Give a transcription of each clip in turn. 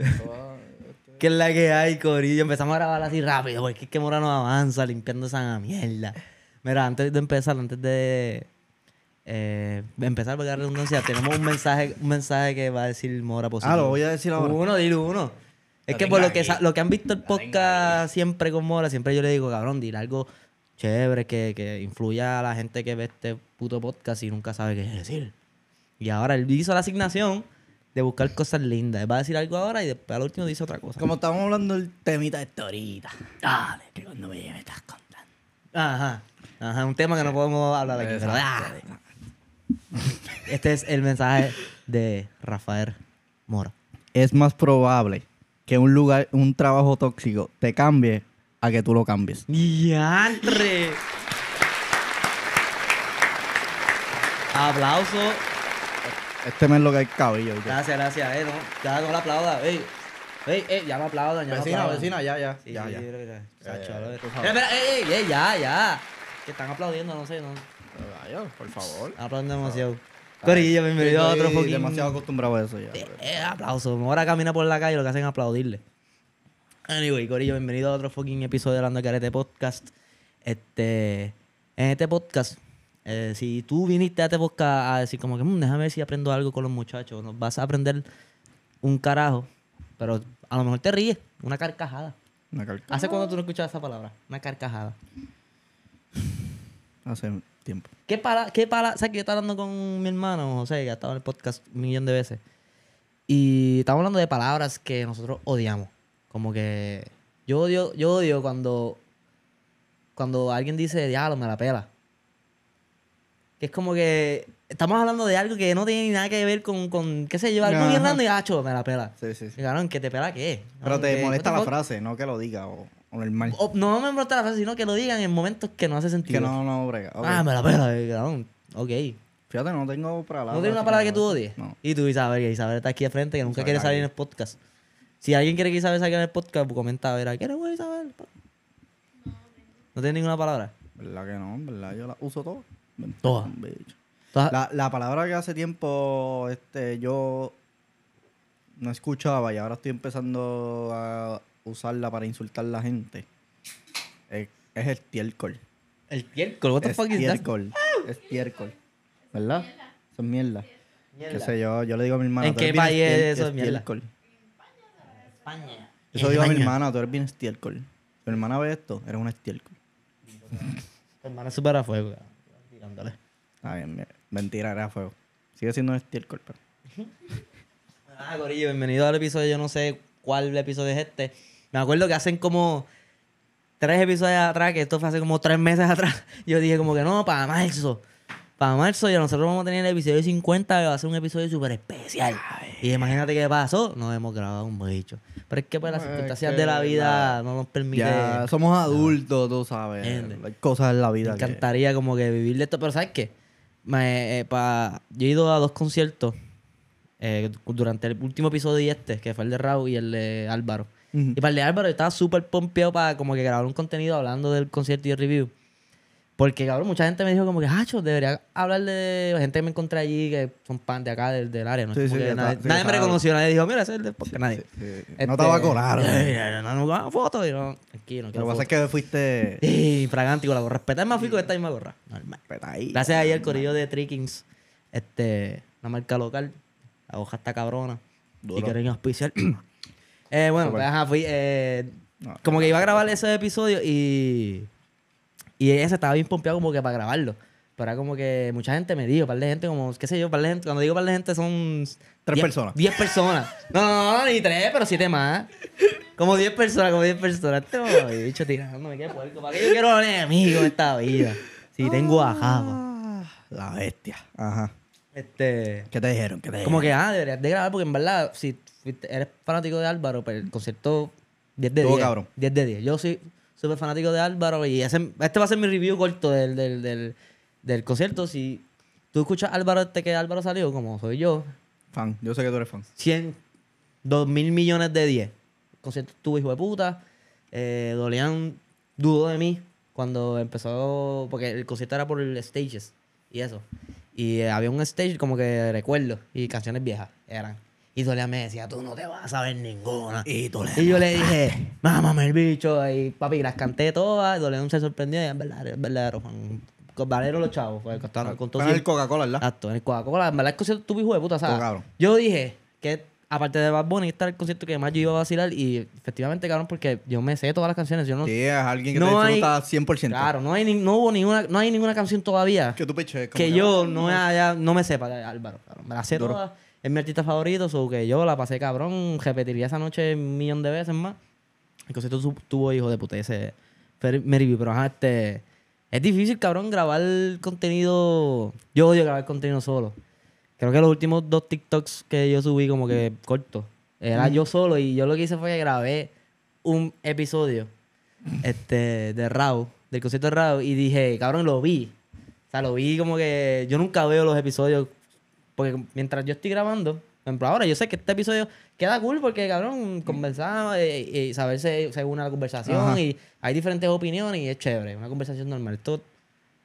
¿Qué es la que hay, Corillo? Empezamos a grabar así rápido, porque es que Mora no avanza limpiando esa mierda. Mira, antes de empezar, antes de eh, empezar, porque la redundancia, tenemos un mensaje, un mensaje que va a decir Mora positivo. Ah, lo voy a decir ahora. Uno, dilo uno. Es que por lo que, lo que han visto el podcast siempre con Mora, siempre yo le digo, cabrón, dile algo chévere que, que influya a la gente que ve este puto podcast y nunca sabe qué decir. Y ahora él hizo la asignación de buscar cosas lindas. Él va a decir algo ahora y después al último dice otra cosa. Como estamos hablando del temita de esto ahorita. Dale, que cuando me me estás contando. Ajá. Ajá, un tema que no podemos hablar aquí. Pero dale. Este es el mensaje de Rafael Mora. Es más probable que un lugar, un trabajo tóxico te cambie a que tú lo cambies. ¡Diantre! Aplauso. Este mes lo que hay cabello. Gracias, gracias. Eh, no, ya no la aplauda. Ey, ey, ey, ya me aplaudan. Ya me Vecina, aplaudan. vecina, ya, ya. Sí, ya, sí, ya. Sacho, ya, a ver. tú sabes. Espera, espera, ey, ey, ey, ya, ya. Que están aplaudiendo, no sé, no. Por favor. Están aplaudiendo demasiado. Corillo, bienvenido a otro Estoy fucking... demasiado acostumbrado a eso ya. Eh, eh, aplauso. Ahora camina por la calle y lo que hacen es aplaudirle. Anyway, Corillo, bienvenido a otro fucking episodio de Hablando de Carete Podcast. Este, en este podcast, eh, si tú viniste a este podcast a decir como que, "Mm, déjame ver si aprendo algo con los muchachos, nos vas a aprender un carajo, pero a lo mejor te ríes, una carcajada. Una ¿Hace cuándo tú no escuchabas esa palabra? Una carcajada. Hace tiempo. ¿Qué para, qué para, sabes que yo estaba hablando con mi hermano José, que ha estado en el podcast un millón de veces. Y estamos hablando de palabras que nosotros odiamos. Como que yo odio, yo odio cuando, cuando alguien dice, diablo, me la pela. Que es como que estamos hablando de algo que no tiene ni nada que ver con, con qué sé yo, algo bien y hacho, me la pela. Sí, sí, sí. Y cabrón, ¿que te pela qué? Pero Cabrón, te molesta la frase, no que lo diga o, o normal. O- no me molesta la frase, sino que lo digan en momentos que no hace sentido. Que no, no brega. Ah, me la pela, eh, cabrón. Ok. Fíjate, no tengo palabras. ¿No tienes una palabra que tú odies? No. Y tú, Isabel, que Isabel está aquí de frente, que nunca Isabel quiere salir en el podcast. Si alguien quiere que Isabel salga en el podcast, pues comenta a ver, ¿quieres Isabel? ¿No tienes ninguna palabra? ¿Verdad que no? ¿Verdad? Yo la uso todo. Todas. Todas- La, la palabra que hace tiempo este, yo no escuchaba y ahora estoy empezando a usarla para insultar a la gente es, es estiércol. El tiércol, what the fuck is that? Estiércol. Estiércol. ¿Verdad? Eso es mierda. Mierda. Qué sé yo, yo le digo a mi hermana. ¿En "Tú qué país es eso estiércol". España. Eso digo a mi hermana, tú eres bien estiércol. Tu hermana ve esto, eres un estiércol. Tu hermana es súper a fuego. Tirándole. Ah, bien. Mentira, era fuego. Sigue siendo un estiércol, pero. Ah, Corillo, bienvenido al episodio. Yo no sé cuál episodio es este. Me acuerdo que hacen como tres episodios atrás, que esto fue hace como tres meses atrás. Yo dije como que no, para marzo. Para marzo ya nosotros vamos a tener el episodio 50, que va a ser un episodio súper especial. Y imagínate qué pasó. No hemos grabado un bicho. Pero es que pues las circunstancias de la vida la- no nos permiten. Ya somos adultos, tú sabes. Hay cosas en la Me vida que... encantaría como que vivir de esto. Pero ¿sabes qué? Me, eh, pa- yo he ido a dos conciertos eh, durante el último episodio y este, que fue el de Raúl y el de Álvaro. Y para el de Álvaro yo estaba súper pompeado para como que grabar un contenido hablando del concierto y el review. Porque, cabrón, mucha gente me dijo como que, Hacho, debería hablar de gente que me encontré allí que son pan de acá, del, del área. ¿no? Sí, sí, nadie me reconoció, nadie dijo, mira, ese es el de podcast. Nadie. Sí. Este, No estaba colado. eh, No, no, no, no, foto. Y no, tranquilo, no Lo que pasa es que fuiste... Sí, fragante con la gorra. Respetar más fico que esta misma gorra. Normal. Gracias ahí al corillo de Trickings, este, una marca local. La hoja está cabrona. Y Duro. quieren auspiciar. eh, bueno, pues ajá, fui. eh, No, como que iba a grabar ese episodio y. Y ese estaba bien pompeado como que para grabarlo. Pero era como que mucha gente me dijo, par de gente, como, qué sé yo, par de gente. Cuando digo par de gente son. Tres diez- personas. Diez personas. No, no, no, ni tres, pero siete más. Como diez personas, como diez personas. Este bicho tirándome, qué puerco. ¿Para qué yo quiero enemigos en esta vida? Si tengo a Java. Ah, La bestia. Ajá. Este. ¿Qué te dijeron? ¿Qué te Como dijeron? que, ah, deberías de grabar porque en verdad, si eres fanático de Álvaro, pero el concierto 10 de Estuvo 10. cabrón. 10 de 10. Yo soy súper fanático de Álvaro y ese- este va a ser mi review corto del, del, del, del concierto. Si tú escuchas Álvaro este que Álvaro salió, como soy yo, Fan. Yo sé que tú eres fan. 100, 2 mil millones de 10. El concierto estuvo hijo de puta. Eh, Dolian dudó de mí cuando empezó, porque el concierto era por el stages y eso. Y había un stage como que recuerdo y canciones viejas eran. Y Dolea me decía, tú no te vas a saber ninguna. Y Y yo le dije, mámame el bicho. Y papi, las canté todas. Y Dolea se sorprendió. Y es verdad, es verdadero, Juan. Con Valero los chavos. Pues, costaron, con todo Con el Coca-Cola, ¿verdad? Exacto, en el Coca-Cola. En verdad, el concierto tu hijo de puta, ¿sabes? Cabrón. Yo dije que, aparte de Bad Bunny, este era el concierto que más yo iba a vacilar. Y efectivamente, cabrón, porque yo me sé todas las canciones. Yo no. Sí, es alguien que No te hay- disfruta 100%. Claro, no, hay ni- no hubo ninguna, no hay ninguna canción todavía Que tú peches. que yo no, haya, no me sepa Álvaro. cabrón. Me la sé Duro. toda. Es mi artista favorito, so que yo la pasé cabrón. Repetiría esa noche un millón de veces más. El concierto tu- tuvo hijo de puta ese Meriview, pero ajá, este. Es difícil, cabrón, grabar contenido. Yo odio grabar contenido solo. Creo que los últimos dos TikToks que yo subí, como que cortos, era yo solo y yo lo que hice fue que grabé un episodio este, de Raw, del concierto de Raw, y dije, cabrón, lo vi. O sea, lo vi como que yo nunca veo los episodios, porque mientras yo estoy grabando, por ejemplo, ahora yo sé que este episodio queda cool porque, cabrón, conversamos eh, y saberse según la conversación Ajá. y hay diferentes opiniones y es chévere, una conversación normal. Esto,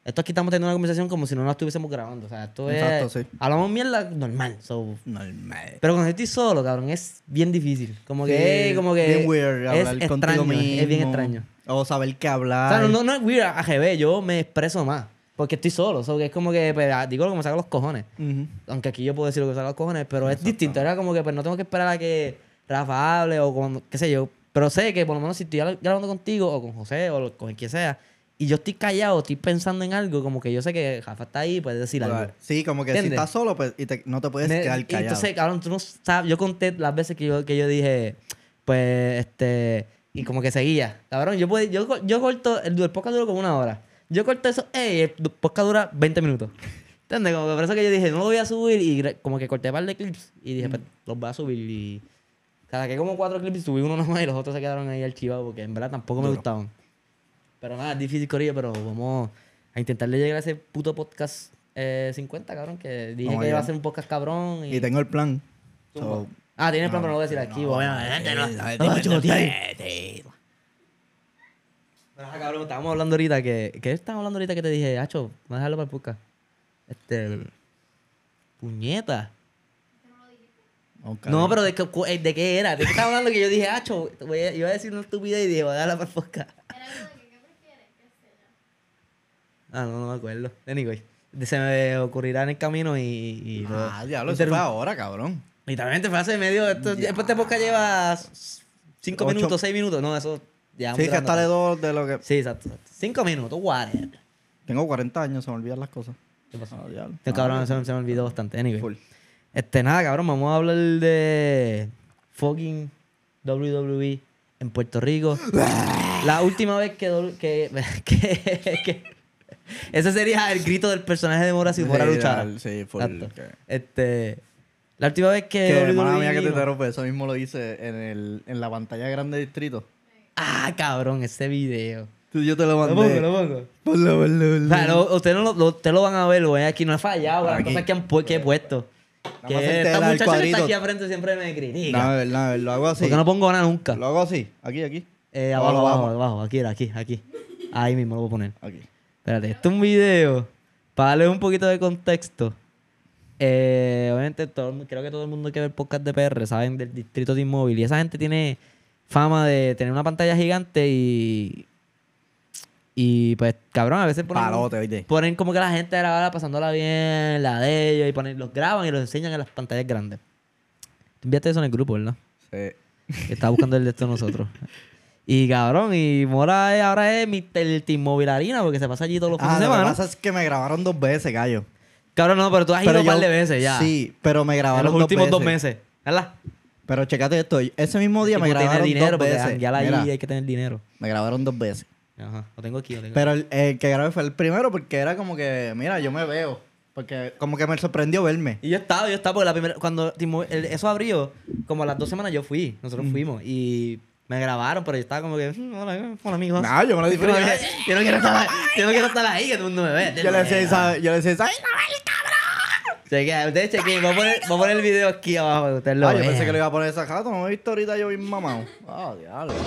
esto aquí estamos teniendo una conversación como si no la estuviésemos grabando, o sea, esto Exacto, es... sí. Hablamos mierda normal, so, Normal. pero cuando estoy solo, cabrón, es bien difícil. Como Sí, que, como que bien weird es hablar extraño, contigo mismo. es bien extraño. O saber qué O hablar. sea, no, no, no es weird, AGB, yo me expreso más. Porque estoy solo, so que es como que, pues, ah, digo lo que me saca los cojones. Ujú. Aunque aquí yo puedo decir lo que me saca los cojones, pero es distinto. Era como que, pues, no tengo que esperar a que Rafa hable o con, qué sé yo. Pero sé que por lo menos si estoy gra- grabando contigo o con José o con quien sea, y yo estoy callado, estoy pensando en algo, como que yo sé que Rafa está ahí, puede decir algo. Sí, como que ¿Entiendes? si estás solo, pues y te- no te puedes Me- quedar callado. entonces, cabrón, tú no sabes. Yo conté las veces que yo, que yo dije, pues, este. Y como que seguía. Cabrón, yo, puedo, yo, yo corto. El, el podcast duró como una hora. Yo corto eso. ¡Ey! El podcast dura 20 minutos. ¿Entiendes? Como que por eso que yo dije, no lo voy a subir. Y como que corté un par de clips. Y dije, pues, los voy a subir. Y. Saqué como cuatro clips y subí uno nomás y los otros se quedaron ahí archivados porque en verdad tampoco me Duro. gustaban. Pero nada, es difícil, Corillo, pero vamos a intentarle llegar a ese puto podcast eh, 50, cabrón. Que dije Vamos que iba a allá. ser un podcast cabrón. Y tengo el plan. So, Ah, tiene plan, No, pero no lo voy a decir aquí. obviamente, no. eh, No, eh, chico, tío. Pero, ajá, cabrón, estábamos hablando ahorita que... ¿Qué estábamos hablando ahorita que te dije? Hacho, voy a dejarlo para el podcast. Este... Puñeta. ok. No, pero ¿de qué, cu- eh, ¿de qué era? ¿De qué estábamos hablando que yo dije, Hacho, voy a- iba a decir una estupidez y dije, voy a dejarla para el podcast? Ah, no, no me acuerdo. Anyway, se me ocurrirá en el camino y... y lo- Ah, diablo, eso fue ahora, cabrón. Literalmente fue hace medio... Esto, después de podcast lleva cinco Ocho- minutos, seis minutos. No, eso... Sí, que hasta de dos de lo que... Sí, exacto. exacto. Cinco minutos, whatever. Tengo 40 años, se me olvidan las cosas. ¿Qué pasó? Ah. Este Ah, cabrón se, me- se me olvidó bastante. Anyway. full. Este, nada, cabrón, vamos a hablar de fucking WWE en Puerto Rico. La última vez que, que, que, que- ese sería el grito del personaje de Mora si fuera a luchar. Sí. Exacto. Que, Este, la última vez que, que WWE mía que te interrumpe, eso mismo lo hice en, el, en la pantalla grande del distrito. Ah, cabrón, ese video. Tú, yo te lo Lo mandé. pongo, lo pongo. Ponlo, ponlo, ponlo. O sea, lo- ustedes no lo, lo- ustedes lo van a ver, güey. Aquí no he fallado, las cosas que, han que he puesto. Nada Que esta muchacha que está aquí al frente siempre me critica. No, a ver, no, a ver, lo hago así. Porque no pongo nada nunca. Lo hago así. Aquí, aquí. Eh, abajo, lo abajo, bajo. abajo. Aquí, aquí, aquí. Ahí mismo lo voy a poner. Aquí. Espérate, esto es un video. Para darle un poquito de contexto. Eh, obviamente, todo, creo que todo el mundo que ve el podcast de PR saben del distrito de inmóvil. Y esa gente tiene fama de tener una pantalla gigante y. Y pues, cabrón, a veces ponen. Palote. Ponen como que la gente grabada pasándola bien, la de ellos, y ponen, los graban y los enseñan en las pantallas grandes. Tú enviaste eso en el grupo, ¿verdad? Sí. Estaba buscando el de esto nosotros. Y cabrón, y Mora es- ahora es Mr. el Arena porque se pasa allí todos los fines Ah, de lo que semana. pasa es que me grabaron dos veces, gallo. Cabrón, no, pero tú has ido un par de veces ya. Sí, pero me En grabaron los últimos dos meses. ¿Verdad? Pero checate esto. Ese mismo día me grabaron dinero, dos veces. janguear ahí Mira, hay que tener dinero. me grabaron dos veces. Ajá, lo tengo aquí, lo tengo Pero el, el que grabé fue el primero porque era como que, mira, yo me veo. Porque como que me sorprendió verme. Y yo estaba, yo estaba, porque la primera, cuando el- eso abrió, como a las dos semanas yo fui, Mm. nosotros fuimos, y me grabaron, pero yo estaba como que, "Mm, hola, hola amigos. Nah, yo me lo Yo no, disfruté. yo no quiero estar, yo no quiero estar ahí, que todo el mundo me ve. Yo le decía, yo le decía, ¡ay, Chequea, ustedes chequen. Voy a voy a poner el video aquí abajo. Ah, yo pensé que lo iba a poner esa jato. No he visto ahorita yo bien mamado. Ah, oh, diablo.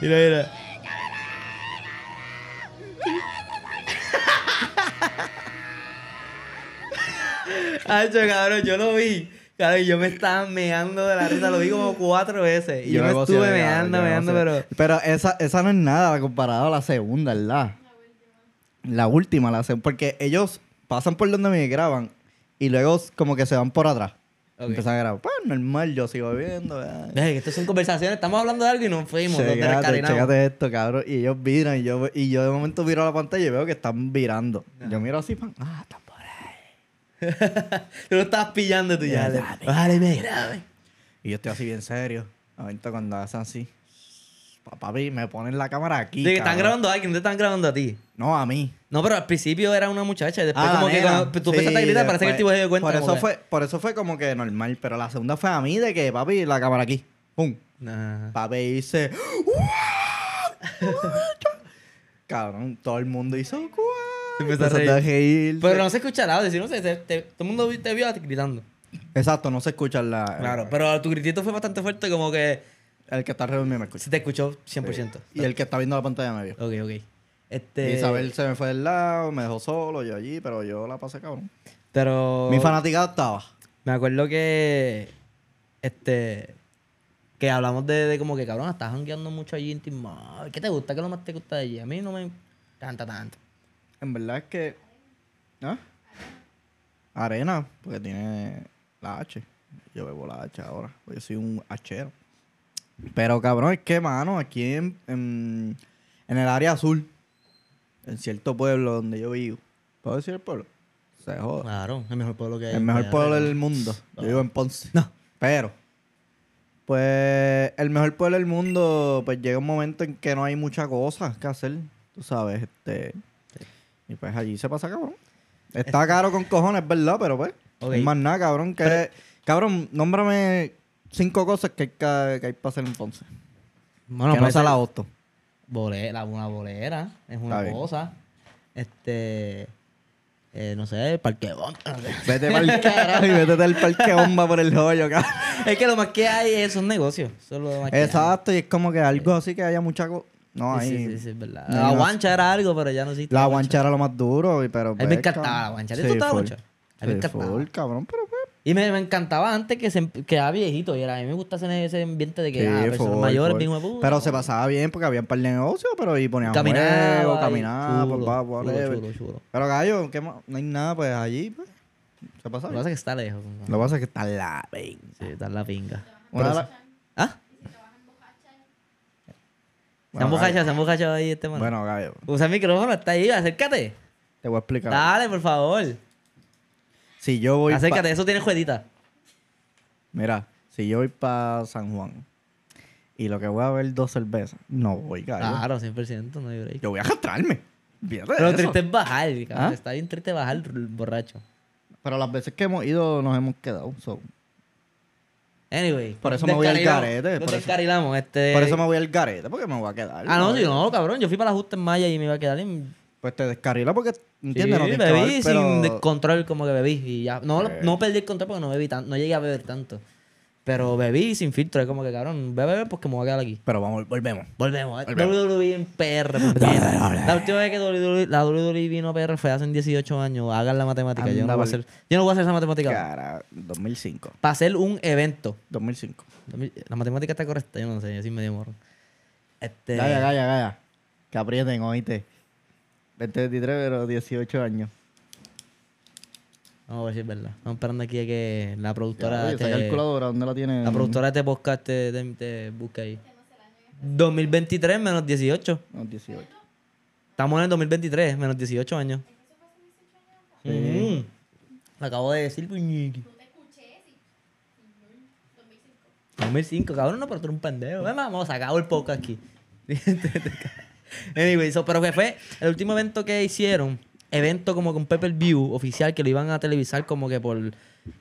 Mira, mira. Hacho, cabrón, yo lo vi. Claro, y yo me estaba meando de la risa, lo vi como cuatro veces. Y yo, me negocio estuve de- meando, yo meando, pero. Pero esa, esa no es nada comparado a la segunda, ¿verdad? La última, la segunda. Porque ellos pasan por donde me graban y luego como que se van por atrás. Ok. Empiezan a grabar. Pues normal, yo sigo viendo. que esto son conversaciones, estamos hablando de algo y nos fuimos. nos Chécate, descarrilamos. chécate esto, cabrón. Y ellos viran y yo, y yo de momento miro a la pantalla y veo que están virando. Yo miro así, pan. Ah, están. Tú lo estabas pillando tú ya. Dale. Me. Y yo estoy así bien serio. Ahorita cuando hacen así. pa- Papi, me ponen la cámara aquí. De que están grabando a alguien, te están grabando a ti. No, a mí. No, pero al principio era una muchacha y después Ah, como que nena. cuando tú Sí, empezaste a gritar, parece que el tipo se dio cuenta. Por como eso, que- fue, por eso fue como que normal. Pero la segunda fue a mí de que, papi, la cámara aquí. Pum. Nah. Papi hice. Cabrón, todo el mundo hizo. Empezó a reír. Pero no se escucha el audio, si no se, te- te- todo el mundo te vio gritando. Exacto, no se escucha la. Claro, pero tu gritito fue bastante fuerte, como que El que está alrededor mío me escucha. se te escuchó 100%. Y el que está viendo la pantalla me vio. Ok, ok. Este... Isabel se me fue del lado, me dejó solo, yo allí, pero yo la pasé cabrón. Pero... Mi fanaticada estaba. Me acuerdo que... Este... Que hablamos de, de como que, cabrón, estás jangueando mucho allí en Team. ¿Qué te gusta? ¿Qué es lo más te gusta de allí? A mí no me encanta tanto. En verdad es que. ¿Ah? Arena, porque tiene la H. Yo bebo la H ahora. Yo soy un hachero. Pero cabrón, es que, mano, aquí en, en, en el área azul, en cierto pueblo donde yo vivo. ¿Puedo decir el pueblo? Se joda. Claro, el mejor pueblo que hay. El mejor pueblo del mundo. Yo vivo en Ponce. No. Pero, pues, el mejor pueblo del mundo, pues llega un momento en que no hay muchas cosas que hacer. Tú sabes, este. Y pues allí se pasa, cabrón. Está caro con cojones, ¿verdad? Pero pues, Ok. no hay más nada, cabrón. Que, cabrón, nómbrame cinco cosas que hay, que, que hay para hacer en Ponce. Bueno, que no auto. bolera, una bolera, es una cosa. Este... eh, no sé, el parque de bomba, no sé. Vete para el carajo y vete al parque bomba por el hoyo, cabrón. Es que lo más que hay es un negocio. Eso es lo más que hay. Exacto, y es como que algo así que haya mucha. No, Sí, hay. sí, sí, sí, es verdad. no La guancha era algo, pero ya no existe. La guancha era lo más duro, pero. A mí me encantaba la guancha. ¿A ti Sí, te gustaba la full. guancha? A mí me encantaba. full, cabrón, pero pues. Y me, me encantaba antes que se que era viejito. Y era, a mí me gusta ese, ese ambiente de que Sí, ah, personas full, mayores, puta, Pero se pasaba bien porque había un par de negocios, pero y ponían Caminaba. juegos, y caminaba, chulo, chulo, whatever. chulo, chulo. Pero gallo, ¿qué más? no hay nada, pues allí, pues. Se pasa Lo que pasa es que está lejos. Lo que pasa es que está la ven. Sí, está en la pinga. Una de la- ¿Ah? Se han bocachado, se han bocachado ahí este mano. Bueno, gallo, Usa el micrófono, está ahí, acércate. te voy a explicar. Dale, por favor. Si yo voy. pa- Acércate, eso tiene jueguita. Mira, si yo voy para San Juan y lo que voy a ver dos cervezas, no voy, gallo. Claro, 100%, no hay break. Yo voy a de Pero eso. triste es bajar, cabrón. ¿Ah? Está bien triste bajar borracho. Pero las veces que hemos ido nos hemos quedado. so. Anyway. Por eso me voy al garete, por eso- este... Por eso me voy al garete, porque me voy a quedar. Ah, no, no, cabrón. Yo fui para la justa en Maya y me iba a quedar en... Pues te descarrila porque, ¿entiendes? Sí, no que bebí bajar, sin pero- control, como que bebí y ya. No, Eh. no perdí el control porque no bebí tanto, no llegué a beber tanto. Pero bebí sin filtro, es como que, cabrón, beber porque me voy a quedar aquí. Pero vamos, volvemos. Volvemos. Volvemos. WWE en PR. La última vez que WWE, la WWE vino a PR fue hace 18 años. Hagan la matemática. Yo no, voy a hacer, yo no voy a hacer esa matemática. Cara, 2005. Para hacer un evento. 2005. La matemática está correcta, yo no sé, yo sí medio morro. Este, Calla, calla, calla. Que aprieten, oíste. 2023, pero 18 años. Vamos a ver si es verdad. Estamos esperando aquí a que la productora. Ya, oye, te- calculadora, ¿dónde la tiene? La productora de este podcast te, te, te busca ahí. 2023 menos 18. No, 18. Estamos en el 2023, menos 18 años. Mm. Lo acabo de decir, puñiqui. 2005, cabrón, no, pero tú eres un pendejo. Ven, Vamos, se acabó el podcast aquí. anyway, so, pero que fue el último evento que hicieron, evento como con Pepper View oficial, que lo iban a televisar como que por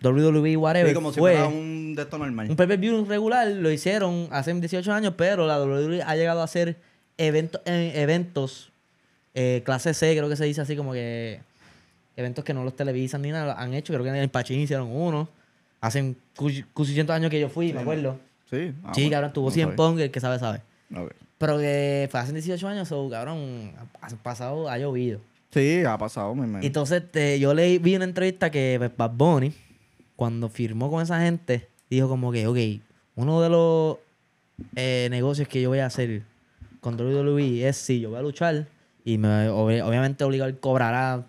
WWE, whatever. Sí, como si fue fuera un de esto normal. un pay view regular, lo hicieron hace 18 años, pero la WWE ha llegado a hacer eventos, eh, eventos eh, clase C, creo que se dice así como que eventos que no los televisan ni nada, han hecho, creo que en el Pachín hicieron uno, hace 800 años que yo fui, me acuerdo. Sí. Ah, sí, bueno. cabrón, tuvo No 100 sabía. Pong, el que sabe, sabe. Ok. Pero que fue hace 18 años, so, cabrón, ha pasado, ha llovido. Sí, ha pasado, mi hermano. Entonces este, yo le vi una entrevista que pues, Bad Bunny, cuando firmó con esa gente, dijo como que, ok, uno de los eh, negocios que yo voy a hacer con WWE es si yo voy a luchar y me, ob- obviamente obligado él cobrará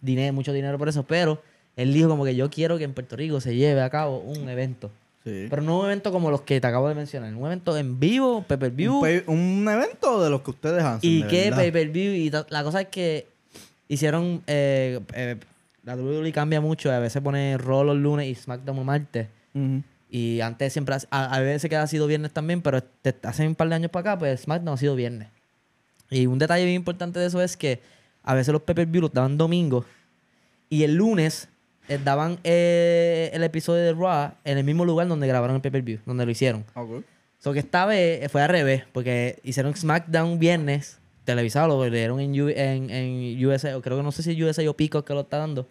dinero, mucho dinero por eso, pero él dijo como que yo quiero que en Puerto Rico se lleve a cabo un evento. Sí. Pero no un evento como los que te acabo de mencionar, un evento en vivo, pay-per-view. un, pay- un evento de los que ustedes hacen. Y que pay-per-view. Y la cosa es que hicieron. eh, eh, la WWE cambia mucho. A veces pone Raw los lunes y SmackDown los martes. Y antes siempre. A, a veces que ha sido viernes también. Pero hace un par de años para acá, pues SmackDown ha sido viernes. Y un detalle bien importante de eso es que a veces los pay-per-view los daban domingo. Y el lunes eh, daban eh, el episodio de Raw en el mismo lugar donde grabaron el pay-per-view. Donde lo hicieron. Ok. So que esta vez fue al revés, porque hicieron SmackDown viernes, televisado, lo dieron en, U- en, en USA, creo que no sé si USA o Pico que lo está dando,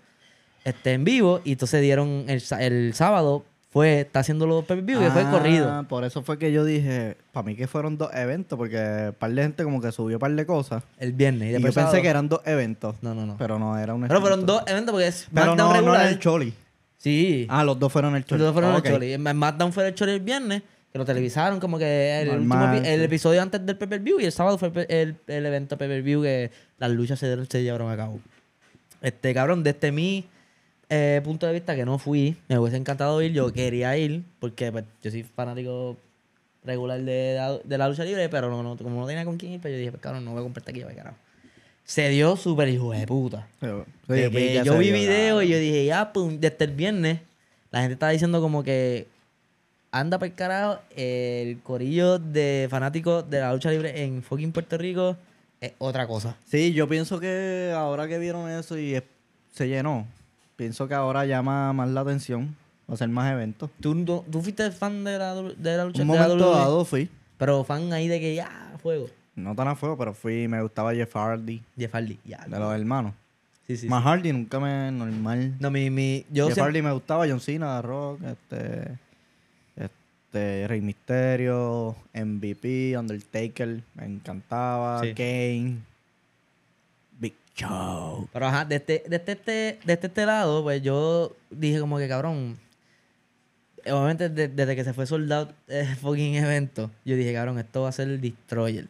este, en vivo, y entonces dieron el, el sábado, fue, está haciendo los pay view que fue Ah, corrido. Por eso fue que yo dije, para mí que fueron dos eventos, porque par de gente como que subió un par de cosas. El viernes. Y, Y, yo pensé sábado- que eran dos eventos. No, no, no. Pero, Pero no era un fueron evento. dos eventos porque es Pero no, era el Choli. Sí. Ah, los dos fueron el Choli. Los dos fueron Ok. el Choli. SmackDown fue el Choli el viernes, que lo televisaron como que el, último Normal, epi- el sí. episodio antes del pay-per-view y el sábado fue el, el, el evento pay-per-view que las luchas se, se llevaron a cabo. Este, cabrón, desde mi eh, punto de vista que no fui, me hubiese encantado ir, yo quería ir, porque pues, yo soy fanático regular de, la- de la lucha libre, pero no, no- como no tenía con quién ir, pues yo dije, pues cabrón, no voy a comprar taquilla, pues, carajo. Se dio súper hijo de puta. De que yo vi dio, video claro. y yo dije, ya, pues, desde el viernes, la gente estaba diciendo como que anda para el carajo, el corillo de fanáticos de la lucha libre en fucking Puerto Rico es otra cosa. Sí, yo pienso que ahora que vieron eso y es- se llenó, pienso que ahora llama más la atención hacer más eventos. ¿Tú, no- tú fuiste fan de la, de la lucha Un de la momento WWE? dado fui, Pero fan ahí de que ya, fuego. no tan a fuego, pero fui, me gustaba Jeff Hardy, Jeff Hardy, ya. de los hermanos. Sí, sí, más sí. Hardy nunca me normal. No, mi, mi, yo Jeff siempre- Hardy me gustaba, John Cena, The Rock, este, este, Rey Mysterio, MVP, Undertaker, me encantaba, Sí. Kane, Big Show. Pero ajá, desde, desde, este, desde este lado, pues yo dije como que cabrón. eh, Obviamente de- desde que se fue soldado el fucking evento, yo dije, cabrón, esto va a ser el Destroyer.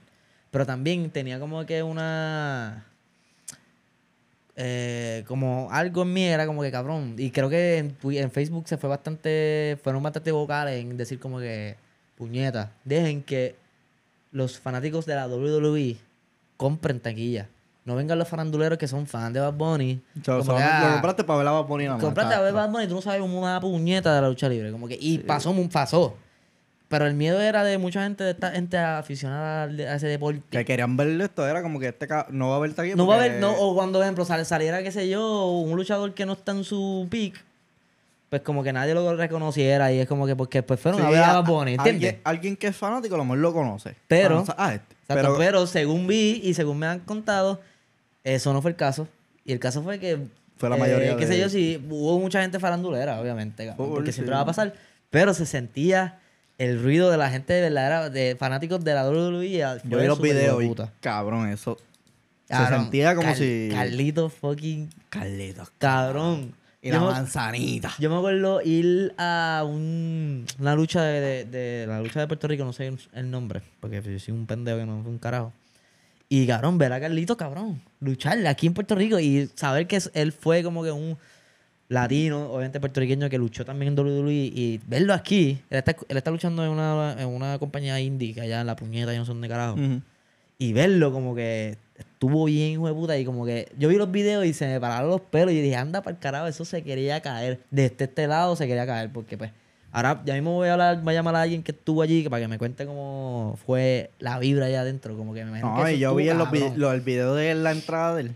Pero también tenía como que una. Eh, como algo en mí era como que cabrón. Y creo que en, en Facebook se fue bastante. Fueron bastante vocales en decir como que. Puñeta, dejen que los fanáticos de la WWE compren taquilla. No vengan los faranduleros que son fans de Bad Bunny. Que, lo ah, compraste para ver la Bad Bunny nada más, Compraste a ver. Bad Bunny y tú no sabes una puñeta de la lucha libre. Como que, y pasó, mu- pasó. Pero el miedo era de mucha gente, de esta gente aficionada a ese deporte. Que querían ver esto, era como que este no va a haber taquilla. No va a haber, no, o cuando, por ejemplo, sal- saliera, qué sé yo, un luchador que no está en su peak, pues como que nadie lo reconociera y es como que porque pues fueron Sí, a ver a a- Bunny, ¿entiendes? Alguien, alguien que es fanático a lo mejor lo conoce. Pero- Ah, ah, este. Exacto, pero, pero, según vi y según me han contado, eso no fue el caso. Y el caso fue que. Fue la eh, mayoría Qué sé de- yo, sí, hubo mucha gente farandulera, obviamente, Full, porque sí. siempre va a pasar. Pero se sentía el ruido de la gente de verdadera, de fanáticos de la WWE. y yo vi los videos y cabrón, eso. Cabrón, se sentía como Car- si. Carlito fucking Carlitos. cabrón. Y Yo la me- manzanita. Yo me acuerdo ir a un, una lucha de, de- de la lucha de Puerto Rico, no sé el nombre, porque yo soy un pendejo que no fue un carajo. Y cabrón, ver a Carlito, cabrón, luchar aquí en Puerto Rico y saber que él fue como que un latino, obviamente puertorriqueño, que luchó también en WWE y verlo aquí, él está, él está luchando en una, en una compañía indie que allá en la puñeta, yo no sé dónde carajo y verlo como que estuvo bien, hijo de puta. Y como que yo vi los videos y se me pararon los pelos. Y dije, anda para el carajo, eso se quería caer. De este, lado se quería caer. Porque pues, ahora ya mismo voy a hablar, voy a llamar a alguien que estuvo allí que para que me cuente cómo fue la vibra allá adentro. Como que me imagino No, que eso yo vi los, vi- lo- el video de la entrada de él.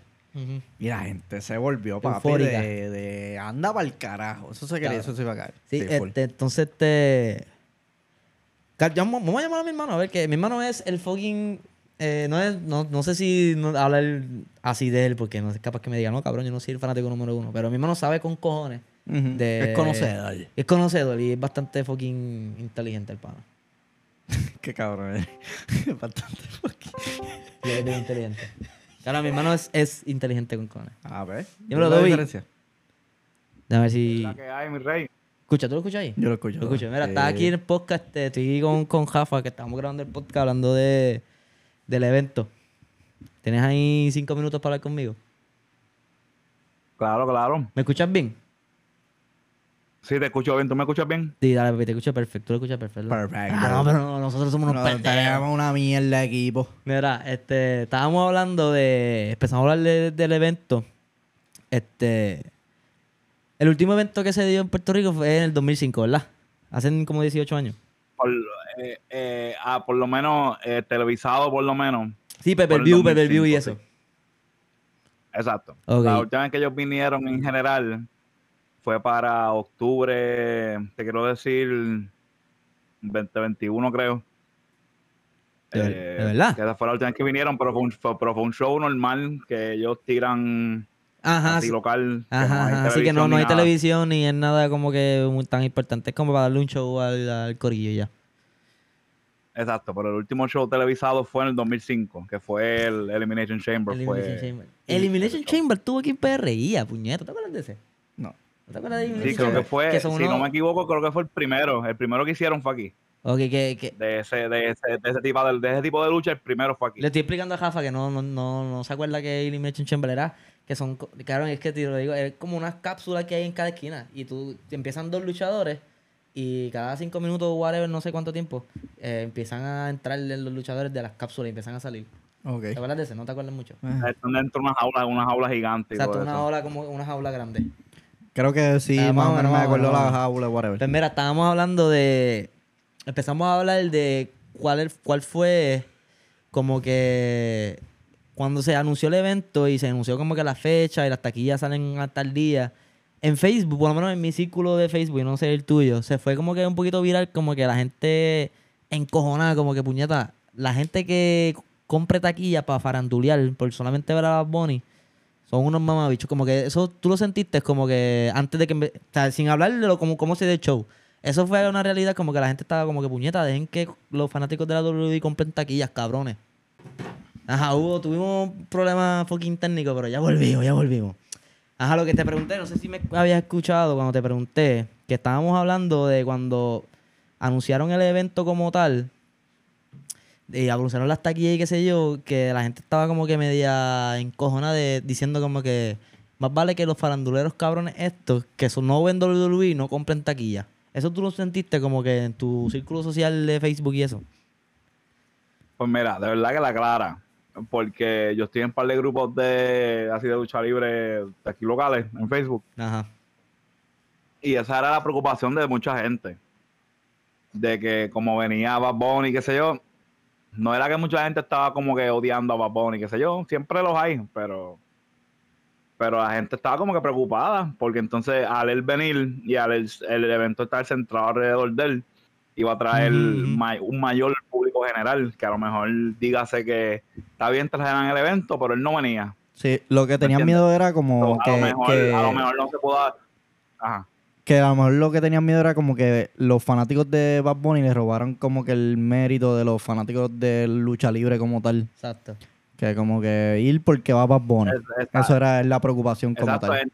Y la gente se volvió, papi, de, de anda para el carajo. Eso se quería, Claro. eso se iba a caer. Sí, este, entonces este. Vamos a llamar a mi hermano, a ver que mi hermano es el fucking. eh, no, es, no, no sé si no, hablar así de él, porque no es capaz que me diga, no, cabrón, yo no soy el fanático número uno. Pero mi hermano sabe con cojones. De- Es conocedor. Es conocedor y es bastante fucking inteligente el pana. Qué cabrón es. Bastante fucking. Sí, es bien inteligente. Claro, mi hermano es, es inteligente con cojones. A ver. Dímelo, ¿ves la Toby. diferencia? Déjame ver si... La que hay, mi rey. Escucha, ¿tú lo escuchas ahí? Yo lo escucho. Lo escucho. Mira, Sí. estás aquí en el podcast, eh, estoy con, con Jafa, que estamos grabando el podcast hablando de, del evento. ¿Tienes ahí cinco minutos para hablar conmigo? Claro, claro. ¿Me escuchas bien? Sí, te escucho bien. ¿Tú me escuchas bien? Sí, dale, papi, te escucho perfecto. Tú lo escuchas perfecto. Perfecto. Ah, no, pero no, nosotros somos unos No, pendejos. una mierda de equipo. Mira, este, estábamos hablando de. Empezamos a hablar de- del evento. Este. El último evento que se dio en Puerto Rico fue en el 2005, ¿verdad? Hace como 18 años. Por, eh, eh, ah, por lo menos eh, televisado, por lo menos. Sí, pay per view, pay per view y 2005, eso. Exacto. La última vez que ellos vinieron en general fue para octubre, te quiero decir, 2021 creo. ¿De ver- Eh, de verdad? Que esa fue la última vez que vinieron, pero fue un, fue- pero fue un show normal que ellos tiran Ajá. así sí. local. que Ajá, no hay ajá, Así que no, hay nada. televisión ni es nada como que muy tan importante. Es como para darle un show al, al corillo ya. Exacto, pero el último show televisado fue en el 2005, que fue el Elimination Chamber. Elimination fue, Chamber. Elimination Chamber tuvo aquí en PRI, puñeta. ¿Te acuerdas de ese? No. ¿No te acuerdas de Sí, Elimination creo que fue, si unos- no me equivoco, creo que fue el primero. El primero que hicieron fue aquí. Ok, que, que- De ese, de ese, de ese, tipo, de, de ese tipo de lucha, el primero fue aquí. Le estoy explicando a Jafa que no, no, no, no se acuerda que Elimination Chamber era. Que son, claro, es que te lo digo, es como unas cápsulas que hay en cada esquina. Y tú te empiezan dos luchadores y cada cinco minutos, whatever, no sé cuánto tiempo, eh, empiezan a entrar los luchadores de las cápsulas y empiezan a salir. Ok. ¿Te acuerdas de ese? No te acuerdas mucho. Eh, Están dentro de una jaula, una jaula gigante. Exacto, una jaula como una jaula grande. Creo que sí, Ah, más o menos me acuerdo la jaula, whatever. Pues mira, estábamos hablando de. Empezamos a hablar de cuál, el- cuál fue como que cuando se anunció el evento y se anunció como que la fecha y las taquillas salen a tal día. En Facebook, por lo menos en mi círculo de Facebook, y no sé el tuyo, se fue como que un poquito viral, como que la gente encojonada, como que puñeta, la gente que compre taquilla para farandulear por solamente ver a Bunny, son unos mamabichos. Como que eso tú lo sentiste como que antes de que... O sin hablar de como, cómo se el show. Eso fue una realidad como que la gente estaba como que puñeta, dejen que los fanáticos de la WWE compren taquillas, cabrones. Ajá, hubo, tuvimos un problema fucking técnico, pero ya volvimos, ya volvimos. Ajá, lo que te pregunté, no sé si me habías escuchado cuando te pregunté, que estábamos hablando de cuando anunciaron el evento como tal, y anunciaron las taquillas y qué sé yo, que la gente estaba como que media encojona de diciendo como que más vale que los faranduleros cabrones estos, que son no ven WWE, no compren taquilla. Eso tú lo sentiste como que en tu círculo social de Facebook y eso. Pues mira, de verdad que la clara. Porque yo estoy en un par de grupos de así de lucha libre de aquí locales en Facebook. Ajá. Y esa era la preocupación de mucha gente. De que como venía Bad Bunny, qué sé yo, no era que mucha gente estaba como que odiando a Bad Bunny, qué sé yo, siempre los hay, pero pero la gente estaba como que preocupada, porque entonces al él venir y al el, el evento estar centrado alrededor de él, iba a traer un mayor público general, que a lo mejor dígase que está bien trajeran el evento, pero él no venía. Sí, lo que tenían miedo era como a, que, lo mejor, que, a lo mejor no se pueda... Ajá. Que a lo mejor lo que tenían miedo era como que los fanáticos de Bad Bunny le robaron como que el mérito de los fanáticos de lucha libre como tal. Exacto. Que como que ir porque va Bad Bunny. Eso era la preocupación como Exacto, tal. en-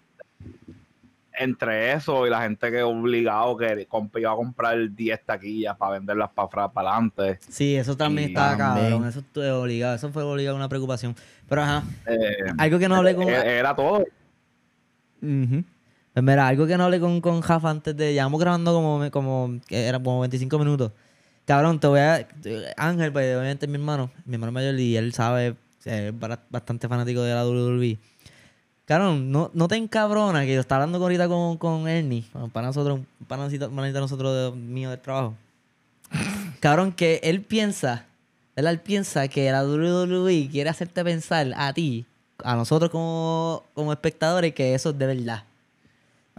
entre eso y la gente que obligado que iba a comprar 10 taquillas para venderlas para adelante. Sí, eso también Y estaba cabrón. Eso estuve obligado. Eso fue obligado una preocupación. Pero ajá. Eh, Algo que no hablé con. era todo. Ujú. Pues mira, algo que no hablé con, con Jafa antes de. Llevamos grabando como, como. Era como 25 minutos. Cabrón, te voy a. Ángel, pues obviamente es mi hermano. Mi hermano mayor y él sabe. Es bastante fanático de la WWE. Cabrón, no, no te encabrona que yo estaba hablando ahorita con, con Ernie. para nosotros, de nosotros de- mío del trabajo. Cabrón, que él piensa. ¿verdad? Él piensa que la WWE quiere hacerte pensar a ti, a nosotros como, como espectadores, que eso es de verdad.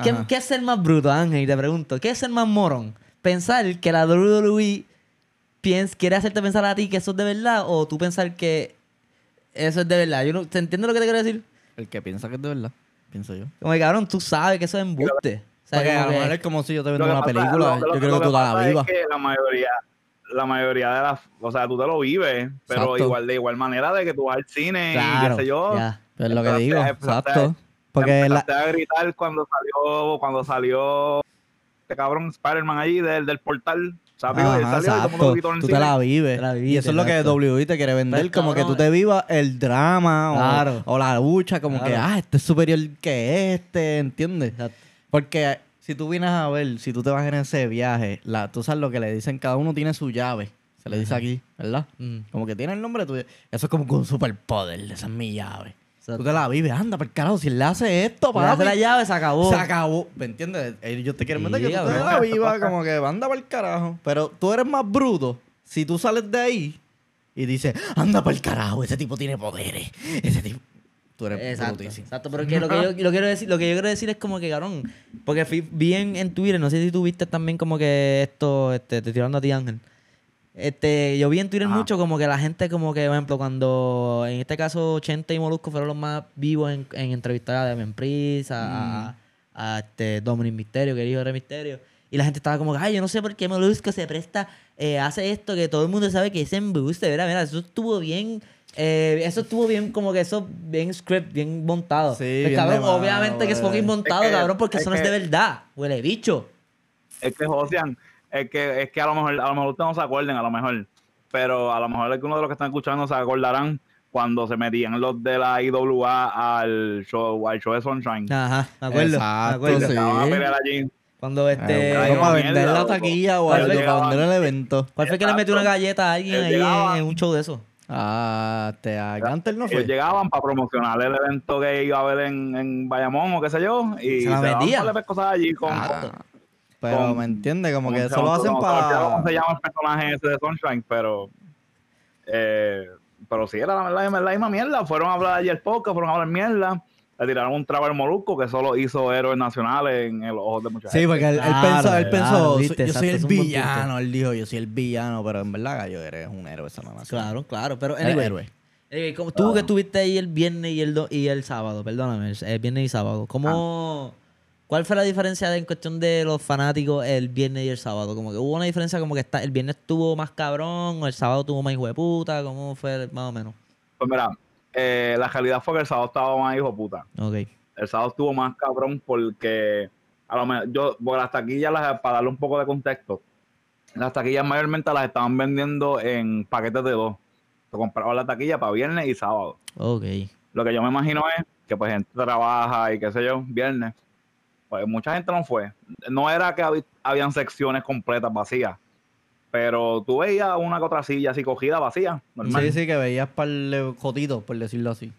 ¿Qué, es ser más bruto, Ángel? Y te pregunto, ¿qué es ser más morón? ¿Pensar que la WWE piens- quiere hacerte pensar a ti que eso es de verdad? ¿O tú pensar que eso es de verdad? Yo no, ¿Te entiendes lo que te quiero decir? El que piensa que es de verdad, pienso yo. Como que, cabrón, tú sabes que eso es embuste. O sea, Porque a como lo mejor que- es como si yo te vendo una pasa- película. lo- lo- yo creo que tú la pasa es viva. que la mayoría, la mayoría de las, o sea, tú te lo vives, pero Exacto. igual de igual manera de que tú vas al cine y qué sé yo. ya. Es lo que digo, empezaste- exacto. Porque la, a gritar cuando salió, cuando salió este cabrón Spider-Man allí del, del portal. ¿Sabes? Ajá, salió y todo el Tú te la vives. Te la y eso es lo que. WWE te quiere vender, como que tú te vivas el drama o- Claro. o, la lucha, como que, ah, este es superior que este, ¿entiendes? Exacto. Porque si tú vienes a ver, si tú te vas en ese viaje, la, tú sabes lo que le dicen, cada uno tiene su llave. Se le dice aquí, ¿verdad? Mm. Como que tiene el nombre tuyo. Eso es como que un superpoder, esa es mi llave. Tú te la vives, anda, por carajo, si él le hace esto, Le hace papi, la llave, se acabó. se acabó. ¿Me entiendes? Ellos te quieren Sí, meter que tú te la vivas, como que anda para el carajo. Pero tú eres más bruto si tú sales de ahí y dices, anda para el carajo, ese tipo tiene poderes. Ese tipo. Tú eres Exacto, brutísimo. exacto, pero que lo que yo lo quiero decir, lo que yo quiero decir es como que cabrón, porque fui- vi en, en Twitter, no sé si tú viste también como que esto, este, te tirando a ti Ángel. Este, yo vi en Twitter Ajá. mucho como que la gente como que, por ejemplo, cuando en este caso Chente y Molusco fueron los más vivos en, en entrevistar a Demian Priest, a, a, a, este Dominic Misterio, que hijo de Rey Misterio. Y la gente estaba como, ay, yo no sé por qué Molusco se presta, eh, hace esto, que todo el mundo sabe que es embuste. Mira, mira, eso estuvo bien, eh, eso estuvo bien, como que eso, bien script, bien montado. Sí, Pues, bien cabrón, obviamente que es fucking montado, Es que- cabrón, porque es eso no es de verdad, huele bicho. Es que Josian, es que, es que a lo mejor, a lo mejor ustedes no se acuerden, a lo mejor. Pero a lo mejor algunos de los que están escuchando se acordarán cuando se metían los de la IWA al show, al show de Sunshine. Ajá, me acuerdo, Exacto, me acuerdo. Sí. estaban a pelear allí. Cuando este... Eh, Ay, bueno, para mierda, vender la taquilla o ¿Cuál algo, fue? para vender el evento. ¿Cuál fue que le metió una galleta a alguien ahí en, llegaba- en un show de eso? Ah, te a Gantel no fue. Ellos llegaban para promocionar el evento que iba a haber en, en Bayamón o qué sé yo. Y Se la vendían. cosas allí con. Ah, pero con- me entiende, como que eso lo hacen no, no, no sé para. ¿Cómo se llama el personaje ese de Sunshine? Pero. Eh, pero sí, era la, la, la misma mierda. Fueron a hablar ayer podcast, fueron a hablar mierda. Le tiraron un trago al Molusco que solo hizo héroes nacionales en los ojos de mucha Sí, gente. porque él, él Claro, pensó, él claro, pensó, viste, yo soy el villano. Él dijo, yo soy el villano, pero en verdad, gallo, eres un héroe esa nación. Claro, claro, pero Eres anyway, héroe. como tú que estuviste ahí el viernes y el, do- y el sábado, perdóname, el viernes y sábado, ¿cómo, ¿cuál fue la diferencia de- en cuestión de los fanáticos el viernes y el sábado? Como que hubo una diferencia como que está, el viernes tuvo más cabrón, o el sábado tuvo más hijo de puta, ¿cómo fue más o menos? Pues mira, eh, la realidad fue que el sábado estaba más hijo de puta. Ok. El sábado estuvo más cabrón porque a lo mejor yo, porque las taquillas, las- para darle un poco de contexto, las taquillas mayormente las estaban vendiendo en paquetes de dos. Se compraba la taquilla para viernes y sábado. Ok. Lo que yo me imagino es que pues gente trabaja y qué sé yo, viernes. Pues mucha gente no fue. No era que habían secciones completas vacías, pero tú veías una que otra silla así cogida vacía, normal. Sí, sí, que veías par de jotitos, por decirlo así.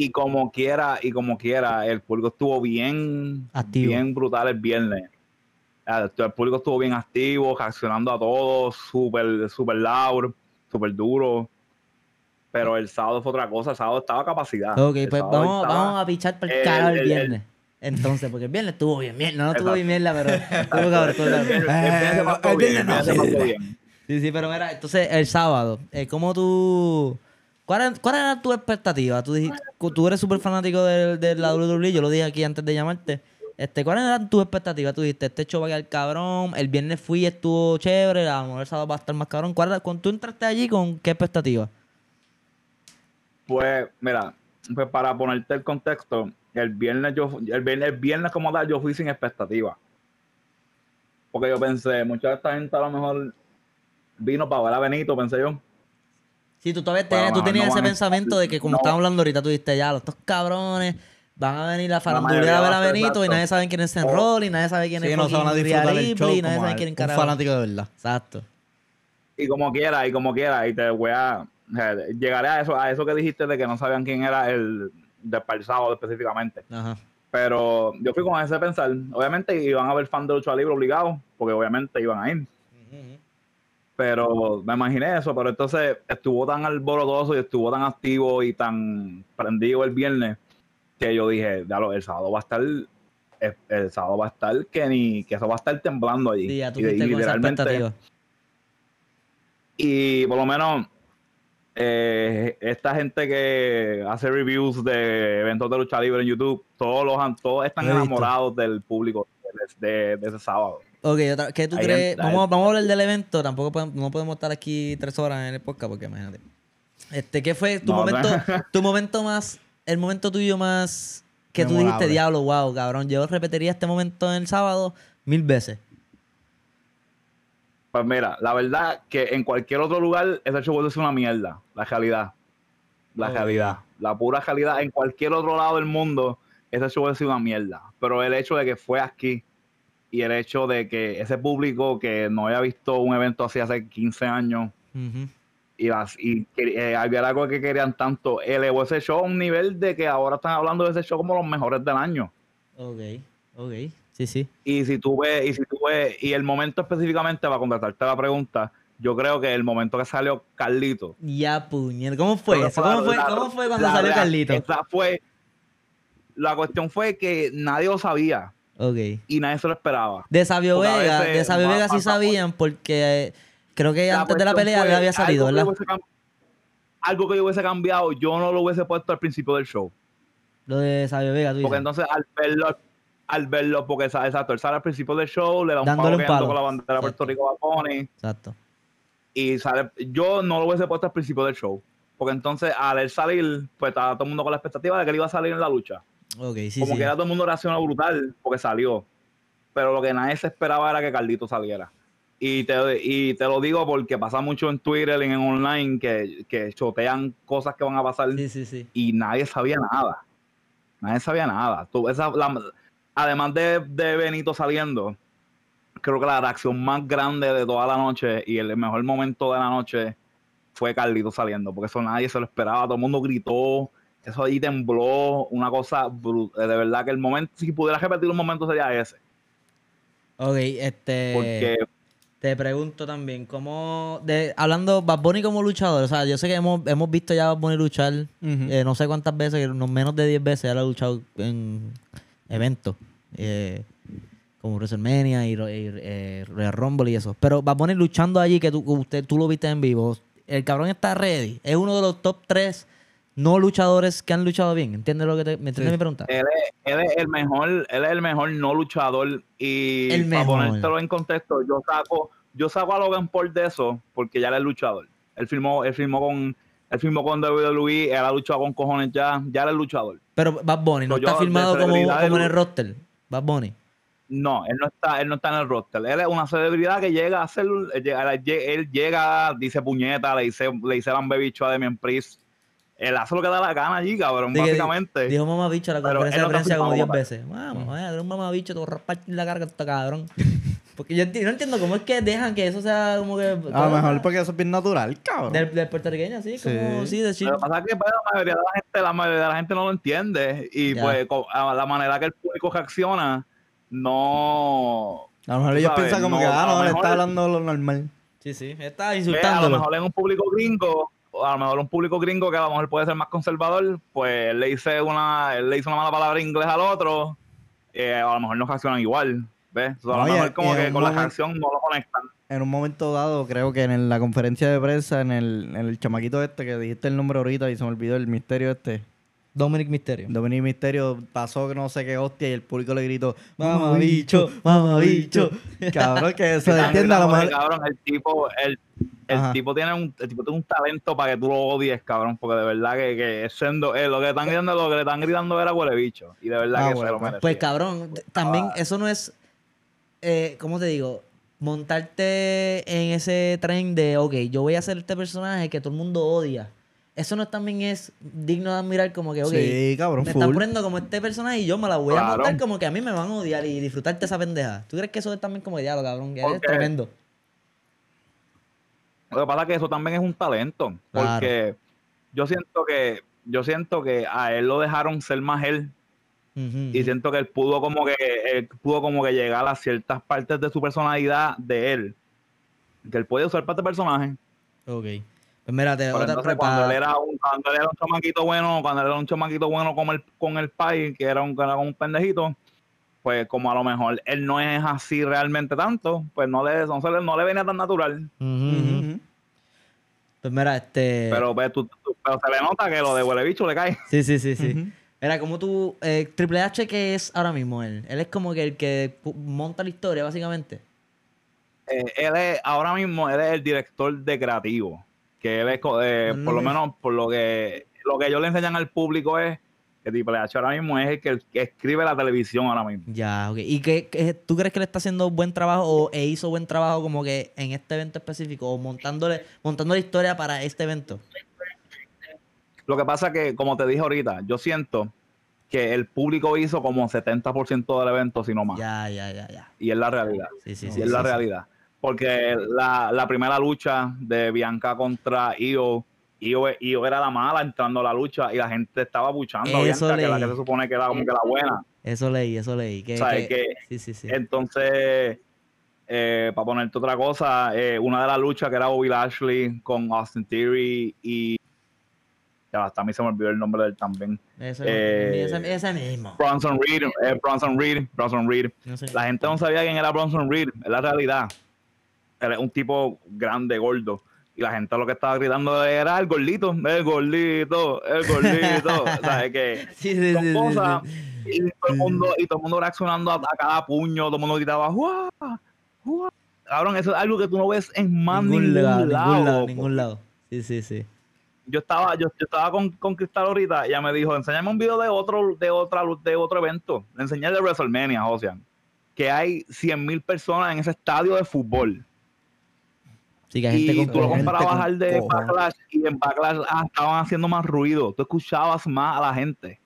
y como quiera, y como quiera, el público estuvo bien Activo. bien brutal el viernes. Ah, El público estuvo bien activo, reaccionando a todo, súper, súper loud, súper duro. Pero el sábado fue otra cosa, el sábado estaba a capacidad. Ok, El pues vamos, estaba- vamos a pichar para el el- carajo el el- viernes. Entonces, porque el viernes estuvo bien, bien. No, no estuvo bien mierda, pero estuvo cabrón, bien, sí, sí. bien. Sí, sí, pero mira, entonces el sábado, eh, ¿cómo tú... ¿Cuál era, cuál era tu expectativa? Tú, dijiste, tú eres súper fanático de, de la WWE, yo lo dije aquí antes de llamarte. Este, ¿Cuáles eran tus expectativas? Tú dijiste, este show va a quedar cabrón, el viernes fui y estuvo chévere, a lo mejor el sábado va a estar más cabrón. ¿Cuál era- cuando tú entraste allí, ¿con qué expectativa? Pues, mira, pues para ponerte el contexto, el viernes yo el viernes, el viernes como tal yo fui sin expectativa. Porque yo pensé, mucha de esta gente a lo mejor vino para ver a Benito, pensé yo. Sí, tú todavía tú tenías no ese a- pensamiento de que como no. estábamos hablando ahorita, tú dijiste ya, los estos cabrones van a venir a farandulear mayoría a ver a Benito y nadie sabe quién es Zen O- Roll y nadie sabe quién es Sí, no se van a fucking disfrutar Rhea el show y nadie sabe el- quién carajo. fanático de verdad. Exacto. Y como quiera, y como quiera, y te voy a. o sea, llegaré a eso, a eso que dijiste de que no sabían quién era el del para el sábado específicamente. Ajá. Pero yo fui con ese pensar. Obviamente iban a ver fan de lucha libre obligados, porque obviamente iban a ir. Pero me imaginé eso, pero entonces estuvo tan alborotoso y estuvo tan activo y tan prendido el viernes que yo dije, ya lo, el sábado va a estar, el, el sábado va a estar que ni, que eso va a estar temblando allí. Sí, ya tú Y- y literalmente-. Y por lo menos eh, esta gente que hace reviews de eventos de lucha libre en YouTube, todos los todos están visto. enamorados del público de, de- de ese sábado. Ok, ¿qué tú Ahí crees? Vamos, a hablar del evento. Tampoco podemos, no podemos estar aquí tres horas en el podcast porque imagínate. Este, ¿qué fue tu No, momento, no. tu momento más, el momento tuyo más que tú Memorable. dijiste, diablo, wow, cabrón, yo repetiría este momento en el sábado mil veces. Pues mira, la verdad que en cualquier otro lugar ese show puede ser una mierda. La realidad. La Ok. realidad. La pura realidad. En cualquier otro lado del mundo ese show ser una mierda. Pero el hecho de que fue aquí y el hecho de que ese público que no había visto un evento así hace 15 años y, las, y que, eh, había algo que querían tanto, elevó ese show a un nivel de que ahora están hablando de ese show como los mejores del año. Ok, ok, sí, sí. Y si tú ves, y si tú ves, y el momento específicamente para contestarte la pregunta, yo creo que el momento que salió Carlito. Ya, puñet. ¿Cómo fue eso? ¿Cómo fue, la- cómo fue cuando la salió Carlito? Esa fue, la cuestión fue que nadie lo sabía Ok. y nadie se lo esperaba. De Sabio Vega, de Sabio Vega sí sabían porque eh, creo que antes de la pelea le había salido, algo que ¿verdad? cam- Algo que yo hubiese cambiado, yo no lo hubiese puesto al principio del show. Lo de Sabio Vega, tú Porque dices. entonces al verlo, al verlo, porque exacto, él sale al principio del show, le da un Dándole palo con la bandera de Puerto Rico a Exacto. y sale, yo no lo hubiese puesto al principio del show. Porque entonces al él salir, pues estaba todo el mundo con la expectativa de que él iba a salir en la lucha. Ok, sí, como sí. que era todo el mundo reaccionó brutal porque salió. Pero lo que nadie se esperaba era que Carlito saliera. Y te, y te lo digo porque pasa mucho en Twitter y en online que, que chotean cosas que van a pasar Sí, sí, sí. y nadie sabía nada. Nadie sabía nada. Tú, esa, la- además de, de Benito saliendo, creo que la reacción más grande de toda la noche y el mejor momento de la noche fue Carlito saliendo, porque eso nadie se lo esperaba. Todo el mundo gritó, eso ahí tembló, una cosa bru- de verdad que el momento, si pudiera repetir un momento sería ese. Ok, este. Porque Te pregunto también, ¿cómo. De, hablando, Bad Bunny como luchador, o sea, yo sé que hemos, hemos visto ya a Bad Bunny luchar, eh, no sé cuántas veces, no, menos de 10 veces, él ha luchado en eventos, eh, como WrestleMania y, y, eh, Royal Rumble y eso. Pero Bad Bunny luchando allí, que tú, usted, tú lo viste en vivo, el cabrón está ready, es uno de los top 3 no luchadores que han luchado bien. ¿Entiendes lo que te, ¿Me entiendes Sí. mi pregunta? él es, él es el mejor, él es el mejor no luchador y El para mejor. ponértelo en contexto, yo saco, yo saco a Logan Paul de eso porque ya él es luchador. Él firmó, él firmó con, él firmó con WWE, él ha luchado con cojones ya, ya él es luchador. Pero Bad Bunny no está firmado como, como en el roster. Bad Bunny. No, él no está, él no está en el roster. Él es una celebridad que llega a hacer, él llega, él llega, dice puñeta, le dice, le dice lambebicho a Demian Priest. Él hace lo que da la gana allí, cabrón, Sí, básicamente. Dijo mamabicho a la conferencia de no está prensa como 10 firmado, veces. Vamos, vaya, eres un mamabicho, te voy a raspar la carga este cabrón. Porque yo no entiendo cómo es que dejan que eso sea como que. A lo mejor porque eso es bien natural, cabrón. Del, del puertorriqueño, así, como. Sí, Sí. de chill. Lo que pasa es que pues, la mayoría de la gente, la mayoría de la gente no lo entiende. Y Ya. pues la manera que el público reacciona, no. A lo mejor ellos sabes, piensan como no, que, ah, no, le está hablando lo normal. Sí, sí. Está ve, a lo mejor en un público gringo, o a lo mejor un público gringo que a lo mejor puede ser más conservador, pues él le dice una, él le hizo una mala palabra en inglés al otro, eh, a lo mejor no reaccionan igual. ¿Ves? O sea, a lo mejor como que un con la momento- reacción no lo conectan. En un momento dado, creo que en la conferencia de prensa, en el, en el chamaquito este, que dijiste el nombre ahorita y se me olvidó el misterio este. Dominic Mysterio. Dominic Misterio pasó que no sé qué hostia y el público le gritó, Mamabicho, mamabicho. Cabrón, que se Que entiende a lo mejor. cabrón, el tipo, el, el tipo tiene un, el tipo tiene un talento para que tú lo odies, cabrón, porque de verdad que, que es siendo, eh, lo que están gritando, lo que le están gritando era huele bicho. Y de verdad Ah, que bueno, se lo pues. merece. Pues cabrón, también Ah. eso no es, eh, ¿cómo te digo? Montarte en ese tren de, ok, yo voy a ser este personaje que todo el mundo odia. Eso no también es digno de admirar como que, ok, Sí, cabrón, me están poniendo como este personaje y yo me la voy a montar como que a mí me van a odiar y disfrutarte esa pendeja. ¿Tú crees que eso es también como diablo, cabrón? Que Porque- tremendo. Lo que pasa es que eso también es un talento, Claro. porque yo siento que yo siento que a él lo dejaron ser más él Y siento que él pudo como que él pudo como que llegar a ciertas partes de su personalidad de él que él puede usar para este personaje. Ok. Pues otra entonces, prepa- cuando él era un cuando él era un chamaquito bueno, cuando él era un chamaquito bueno con el con el pai, que era un que era un pendejito, pues como a lo mejor él no es así realmente tanto, pues no le no, se le, no le venía tan natural. Pues mira, este... Pero, pues, tú- tú- pero se le nota que lo de huele bicho le cae. Sí, sí, sí, sí. Era como tú, eh, Triple H que es ahora mismo él. Él es como que el que monta la historia, básicamente. eh, él es, ahora mismo, él es el director de creativo. Que él es, eh, No, por lo no. menos, por lo que, lo que ellos le enseñan al público es que Triple H ahora mismo es el que, que escribe la televisión ahora mismo. Ya, ok. ¿Y qué, qué- tú crees que le está haciendo buen trabajo o e hizo buen trabajo como que en este evento específico o montándole, montando la historia para este evento? Lo que pasa que, como te dije ahorita, yo siento que el público hizo como 70% del evento, si no más. Ya, ya, ya, ya. Y es la realidad. Sí, sí, y sí. es la realidad. Porque la, la primera lucha de Bianca contra Io, Io, Io era la mala entrando a la lucha y la gente estaba buchando a Bianca, que es la leí. que se supone que era como que la buena. Eso leí, eso leí. Que, O sea, que- que- sí, sí, sí. Entonces, eh, para ponerte otra cosa, eh, una de las luchas que era Bobby Lashley con Austin Theory y. Hasta a mí se me olvidó el nombre del también. Ese, eh, ese, ese mismo. Bronson Reed, eh, Bronson Reed, Bronson Reed. No sé. La gente no sabía quién era Bronson Reed, es la realidad. Él es un tipo grande, gordo. Y la gente lo que estaba gritando era el gordito, el gordito, el gordito. o sea, es que Sí, sí, son sí, sí, cosas sí. y todo el mundo, y todo el mundo reaccionando a, a cada puño, todo el mundo gritaba, ¡guau! ¡guau! Cabrón, eso es algo que tú no ves en más ningún, lado, lado. ningún lado, ningún lado. Sí, sí, sí. Yo estaba, yo, yo estaba con, con Cristal ahorita, y ella me dijo, enséñame un video de otro, de otra, de otro evento. Le enseñé de WrestleMania, Ocean. Que hay 100.000 personas en ese estadio de fútbol. Sí, que hay gente Y con tú lo comparabas al de cojones. Backlash, y en Backlash ah, estaban haciendo más ruido. Tú escuchabas más a la gente.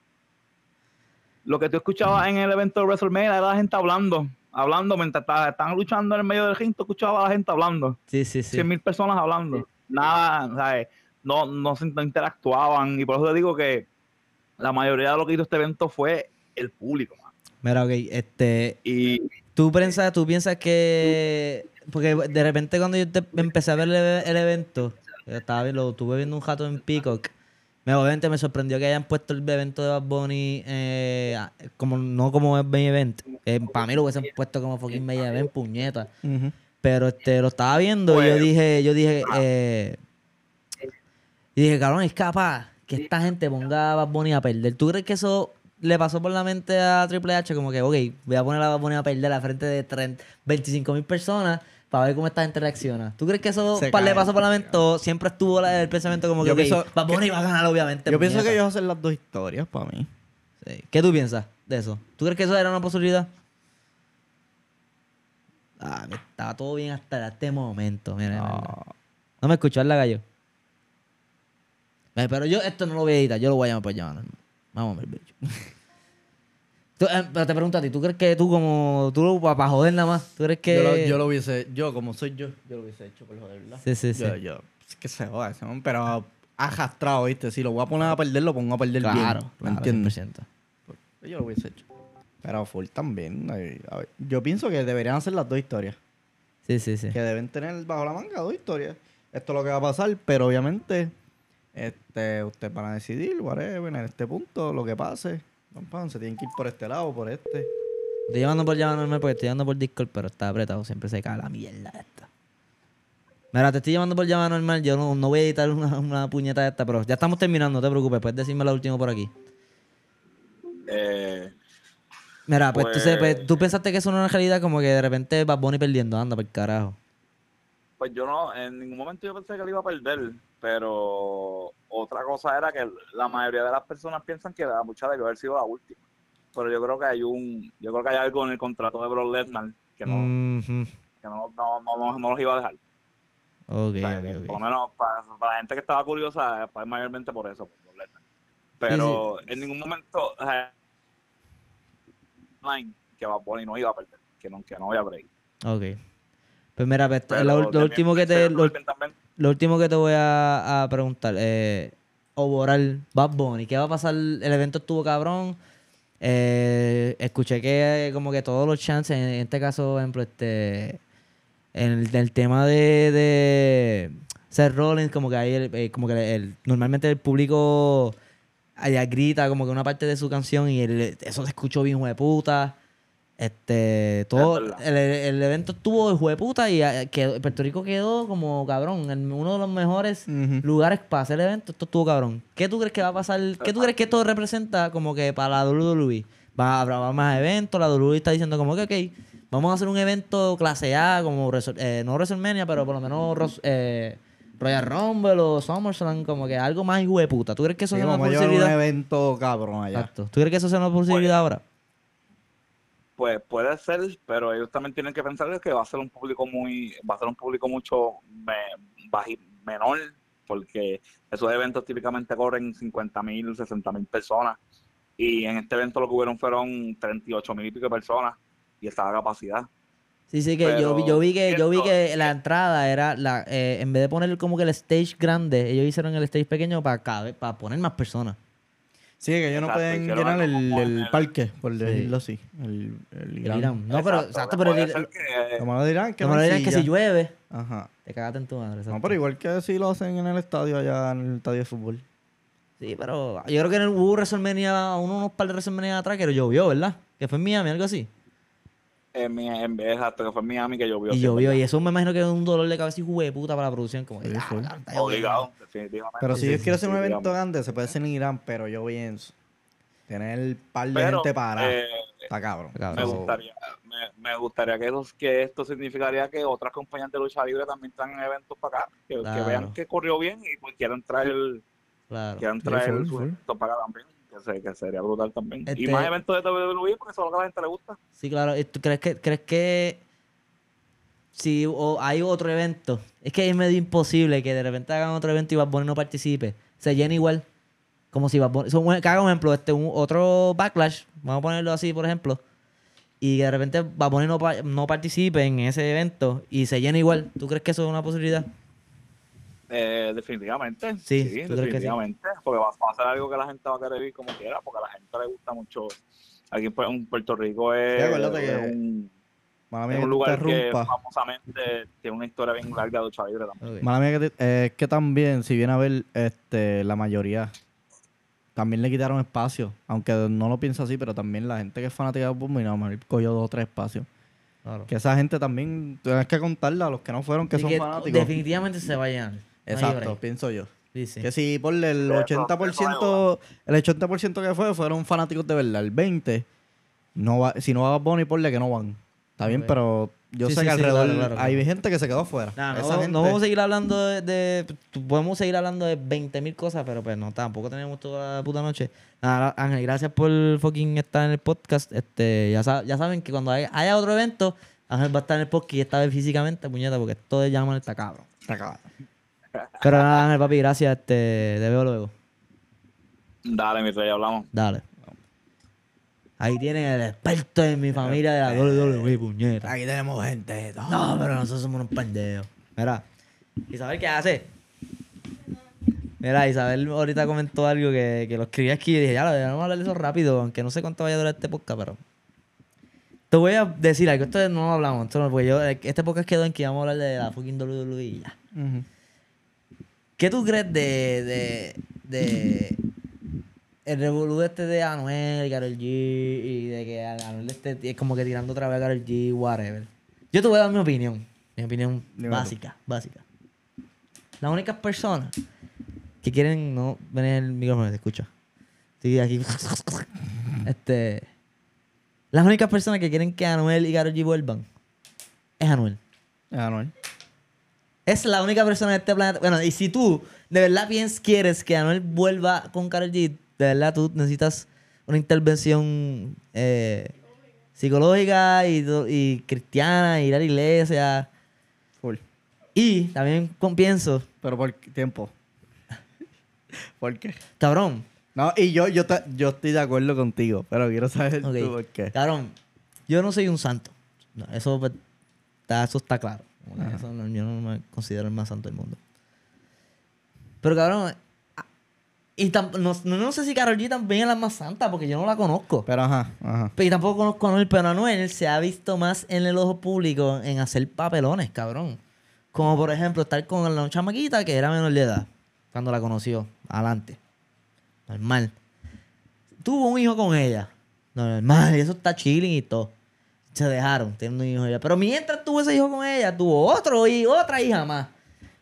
Lo que tú escuchabas en el evento de WrestleMania era la gente hablando, hablando mientras estaban estaban luchando en el medio del ring, tú escuchabas a la gente hablando. Sí, sí, sí. 100 mil personas hablando. Nada, ¿sabes? No, no se no interactuaban. Y por eso te digo que la mayoría de lo que hizo este evento fue el público. man. Mira, ok, este, Y ¿Tú piensas, tú piensas que... Porque de repente cuando yo te- empecé a ver el, el evento, yo estaba lo estuve viendo un rato en Peacock, me, obviamente me sorprendió que hayan puesto el evento de Bad Bunny eh, como, no como main event. para mí lo hubiesen puesto como fucking main event, puñeta. Pero este, lo estaba viendo y yo Pues- dije, yo dije, eh, y dije, cabrón, es capaz que esta gente ponga a Bad Bunny a perder. ¿Tú crees que eso le pasó por la mente a Triple H? Como que, ok, voy a poner a Bad Bunny a perder a la frente de 30, 25 mil personas para ver cómo esta gente reacciona. ¿Tú crees que eso le pasó por la mente o siempre estuvo la- el pensamiento como que, Yo ok, pienso Bad Bunny va a ganar obviamente? Yo pienso que puñeta? ellos hacen las dos historias para mí. Sí. ¿Qué tú piensas de eso? ¿Tú crees que eso era una posibilidad? Ah, estaba todo bien hasta este momento. Mira, mira, mira. No. No me escuchó, la gallo. Pero yo esto no lo voy a editar, yo lo voy a llamar por llamar. Vamos a ver, bicho. Tú, eh, pero te pregunto a ti, ¿tú crees que tú como, tú para joder nada más, tú crees que... Yo, lo, yo lo hubiese, yo como soy yo, yo lo hubiese hecho por joder, ¿verdad? Sí, sí, sí. Yo, es que se joda ese pero arrastrado, ¿viste? Si lo voy a poner a perder, lo pongo a perder bien. Claro, ¿Me claro, entiendes? 100%. Yo lo hubiese hecho. Pero full también. a ver, yo pienso que deberían hacer las dos historias. Sí, sí, sí. Que deben tener bajo la manga dos historias. Esto es lo que va a pasar, pero obviamente este, ustedes van a decidir, whatever, en este punto, lo que pase. Pam, se tienen que ir por este lado, por este. Estoy llamando por llamar normal porque estoy llamando por Discord, pero está apretado, siempre se cae la mierda esta. Mira, te estoy llamando por llamar normal, yo no, no voy a editar una, una puñeta de esta, pero ya estamos terminando, no te preocupes, puedes decirme la última por aquí. Eh, Mira, pues, tú, Pues- pues, tú pensaste que eso no era una realidad, como que de repente Bad Bunny perdiendo, anda por carajo. pues yo no, en ningún momento yo pensé que él iba a perder, pero otra cosa era que la mayoría de las personas piensan que la lucha debió haber sido la última. Pero yo creo que hay un, yo creo que hay algo en el contrato de Brock Lesnar que no, que no, no, no, los iba a dejar. Ok, O sea. Por lo menos para, para la gente que estaba curiosa, fue mayormente por eso, por Brock. Pero en ningún momento, line, que Bad Bunny no iba a perder, que no, que no había break. Ok. Pues mira, pues, lo, último que te, lo, último que te voy a, a preguntar, eh, Oboral, Bad Bunny, ¿qué va a pasar? El evento estuvo cabrón. Eh, escuché que como que todos los chances, en este caso, por ejemplo, este, en el, del tema de, de Seth Rollins, como que hay el, eh, como que el, normalmente el público allá grita como que una parte de su canción y el- eso se escuchó bien puta. Este, todo, el, el evento estuvo de puta y eh, quedó- Puerto Rico quedó como cabrón, en uno de los mejores Ujú. lugares para hacer el evento. Esto estuvo cabrón. ¿Qué tú crees que va a pasar? ¿Qué tú crees que esto representa como que para la WWE? Va, habrá más eventos, la WWE está diciendo como que, ok, vamos a hacer un evento clase A, como eh, no WrestleMania, pero por lo menos eh, Royal Rumble o SummerSlam, como que algo más hijo de puta. ¿Tú crees que eso Sí, sea una a llevar un posibilidad? evento cabrón allá. Exacto. ¿Tú crees que eso sea una posibilidad ahora? Pues puede ser, pero ellos también tienen que pensar que va a ser un público muy, va a ser un público mucho me- baji- menor, porque esos eventos típicamente corren 50 mil, 60 mil personas, y en este evento lo que hubieron fueron 38 mil y pico de personas, y estaba a capacidad. Sí, sí, que yo, vi- Pero yo vi que yo vi que la entrada era la eh, en vez de poner como que el stage grande, ellos hicieron el stage pequeño para para poner más personas. Sí, que ellos no pueden llenar el, el el- parque, por decirlo así. El, el El Irán. Irán. No, pero exacto, pero el, Como lo dirán, que si llueve, Ajá. te cagaste en tu madre. No, pero igual que si lo hacen en el estadio allá, en el estadio de fútbol. Sí, pero yo creo que en el, hubo WrestleMania, uno, unos par de WrestleMania atrás que llovió, ¿verdad? Que fue en Miami, algo así. En, mi- en, exacto, que fue en Miami que llovió. y sí, llovió, y eso me imagino que es un dolor de cabeza y de puta para la producción. Como Sí, ah, sí. Obligado, definitivamente. Pero si sí, ellos sí, quieren hacer un sí, evento digamos. grande, se puede hacer en Irán, pero yo pienso. Tener el par de Pero, gente para. eh, está cabrón. Me gustaría, me, me gustaría que, los- que esto significaría que otras compañías de lucha libre también traigan eventos para acá, que, vean que corrió bien y pues quieran traer, Claro. quieran Sí, traer full, sus full. eventos para acá también, que, se- que sería brutal también. Este- Y más eventos de WWE porque eso es lo que a la gente le gusta. Sí, claro. ¿Y ¿Tú crees que, crees que si o hay otro evento? Es que es medio imposible que de repente hagan otro evento y Bad Bunny no participe. Se llena igual. Como si Bad Bunny... so, un- que haga un ejemplo, este, un- otro backlash, vamos a ponerlo así, por ejemplo, y que de repente Bad Bunny no, no participe en ese evento y se llena igual. ¿Tú crees que eso es una posibilidad? Eh, definitivamente. Sí, definitivamente. Porque va, va a ser algo que la gente va a querer ir como quiera, porque a la gente le gusta mucho. Aquí en Pu- en Puerto Rico es, Sí, acuérdate es que- un, Mala es lugar que famosamente tiene una historia bien larga de lucha libre también. Mala mía que te- eh, es que también, si viene a ver, este, la mayoría también le quitaron espacio. Aunque no lo piensa así, pero también la gente que es fanática de Boom, a mejor cogió dos o tres espacios. Claro. Que esa gente también, tienes que contarla a los que no fueron, que son que fanáticos. definitivamente se va No Exacto, break. pienso yo. Sí, sí. Que si por el Eso- 80%, el 80% que fue fueron fanáticos de verdad. El 20, no va, si no va Bunny, ponle que no van. Está bien, pero yo Sí, sé sí, que sí, alrededor claro, claro, hay claro. gente que se quedó fuera. Nah, no, gente, no vamos a seguir hablando de, de- Podemos seguir hablando de 20.000 cosas, pero pues no, tampoco tenemos toda la puta noche. Nada, Ángel, gracias por fucking estar en el podcast. Este, ya, ya saben que cuando hay- haya otro evento, Ángel va a estar en el podcast y esta vez físicamente, puñeta, porque esto de llaman está cabrón. Está cabrón. Pero nada, Ángel, papi, gracias. Este, te veo luego. Dale, mi rey, hablamos. Dale. Ahí tienen el experto de mi familia de la WWE, puñeta. Aquí tenemos gente. No, pero nosotros somos unos pendejos. Mira, Isabel, ¿qué hace? Mira, Isabel ahorita comentó algo que, que lo escribí aquí y dije, ya, lo debemos hablar de eso rápido, aunque no sé cuánto vaya a durar este podcast, pero... Te voy a decir algo, esto no lo hablamos, esto no, porque yo, este podcast quedó en que íbamos a hablar de la fucking WWE y ya. Ujú. ¿Qué tú crees de, de, de el revolú este de Anuel, Karol G y de que Anuel este es como que tirando otra vez a Karol G, whatever? Yo te voy a dar mi opinión, mi opinión Dime tú. básica, básica. Las únicas personas que quieren, no, ven el micrófono, te escucho. Estoy aquí. este, las únicas personas que quieren que Anuel y Karol G vuelvan es Anuel. No, ¿eh? Es la única persona en este planeta. Bueno, y si tú de verdad piensas, quieres que Anuel vuelva con Karol G, de verdad tú necesitas una intervención eh, psicológica y, y cristiana, ir a la iglesia. Full. Y también con- pienso, Pero por tiempo. ¿Por qué? cabrón, No, y yo, yo, yo estoy de acuerdo contigo, pero quiero saber tú por qué. cabrón, yo no soy un santo. No, eso, pues, está, eso está claro. Eso yo no me considero el más santo del mundo. Pero cabrón, y tam- no, no, sé si Karol G también es la más santa, porque yo no la conozco. Pero ajá, ajá. Y tampoco conozco a Anuel, pero Anuel se ha visto más en el ojo público en hacer papelones, cabrón. Como por ejemplo estar con la chamaquita que era menor de edad, cuando la conoció, adelante. Normal. Tuvo un hijo con ella. Normal, y eso está chilling y todo. Se dejaron, tienen un hijo ella. Pero mientras tuvo ese hijo con ella, tuvo otro y otra hija más.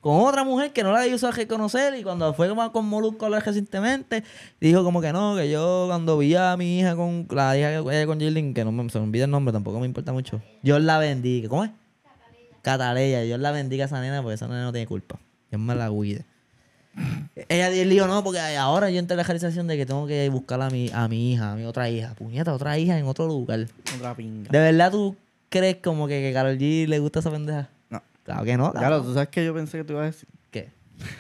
con otra mujer que no la hizo reconocer y cuando fue con Molusco recientemente, dijo como que no, que yo cuando vi a mi hija con la hija que con Jilin, que no me, se me olvida el nombre, tampoco me importa mucho. Yo la bendiga. ¿Cómo es? Cataleya. Dios la bendiga a esa nena porque esa nena no tiene culpa. Dios me la cuide. Ella dijo, no, porque ahora yo entré en la realización de que tengo que buscar a mi, a mi hija, a mi otra hija. Puñeta, otra hija en otro lugar. Otra pinga. ¿De verdad tú crees como que, que Karol G le gusta esa pendeja? No. Claro que no. Claro, cabrón. tú sabes que yo pensé que tú ibas a decir. ¿Qué?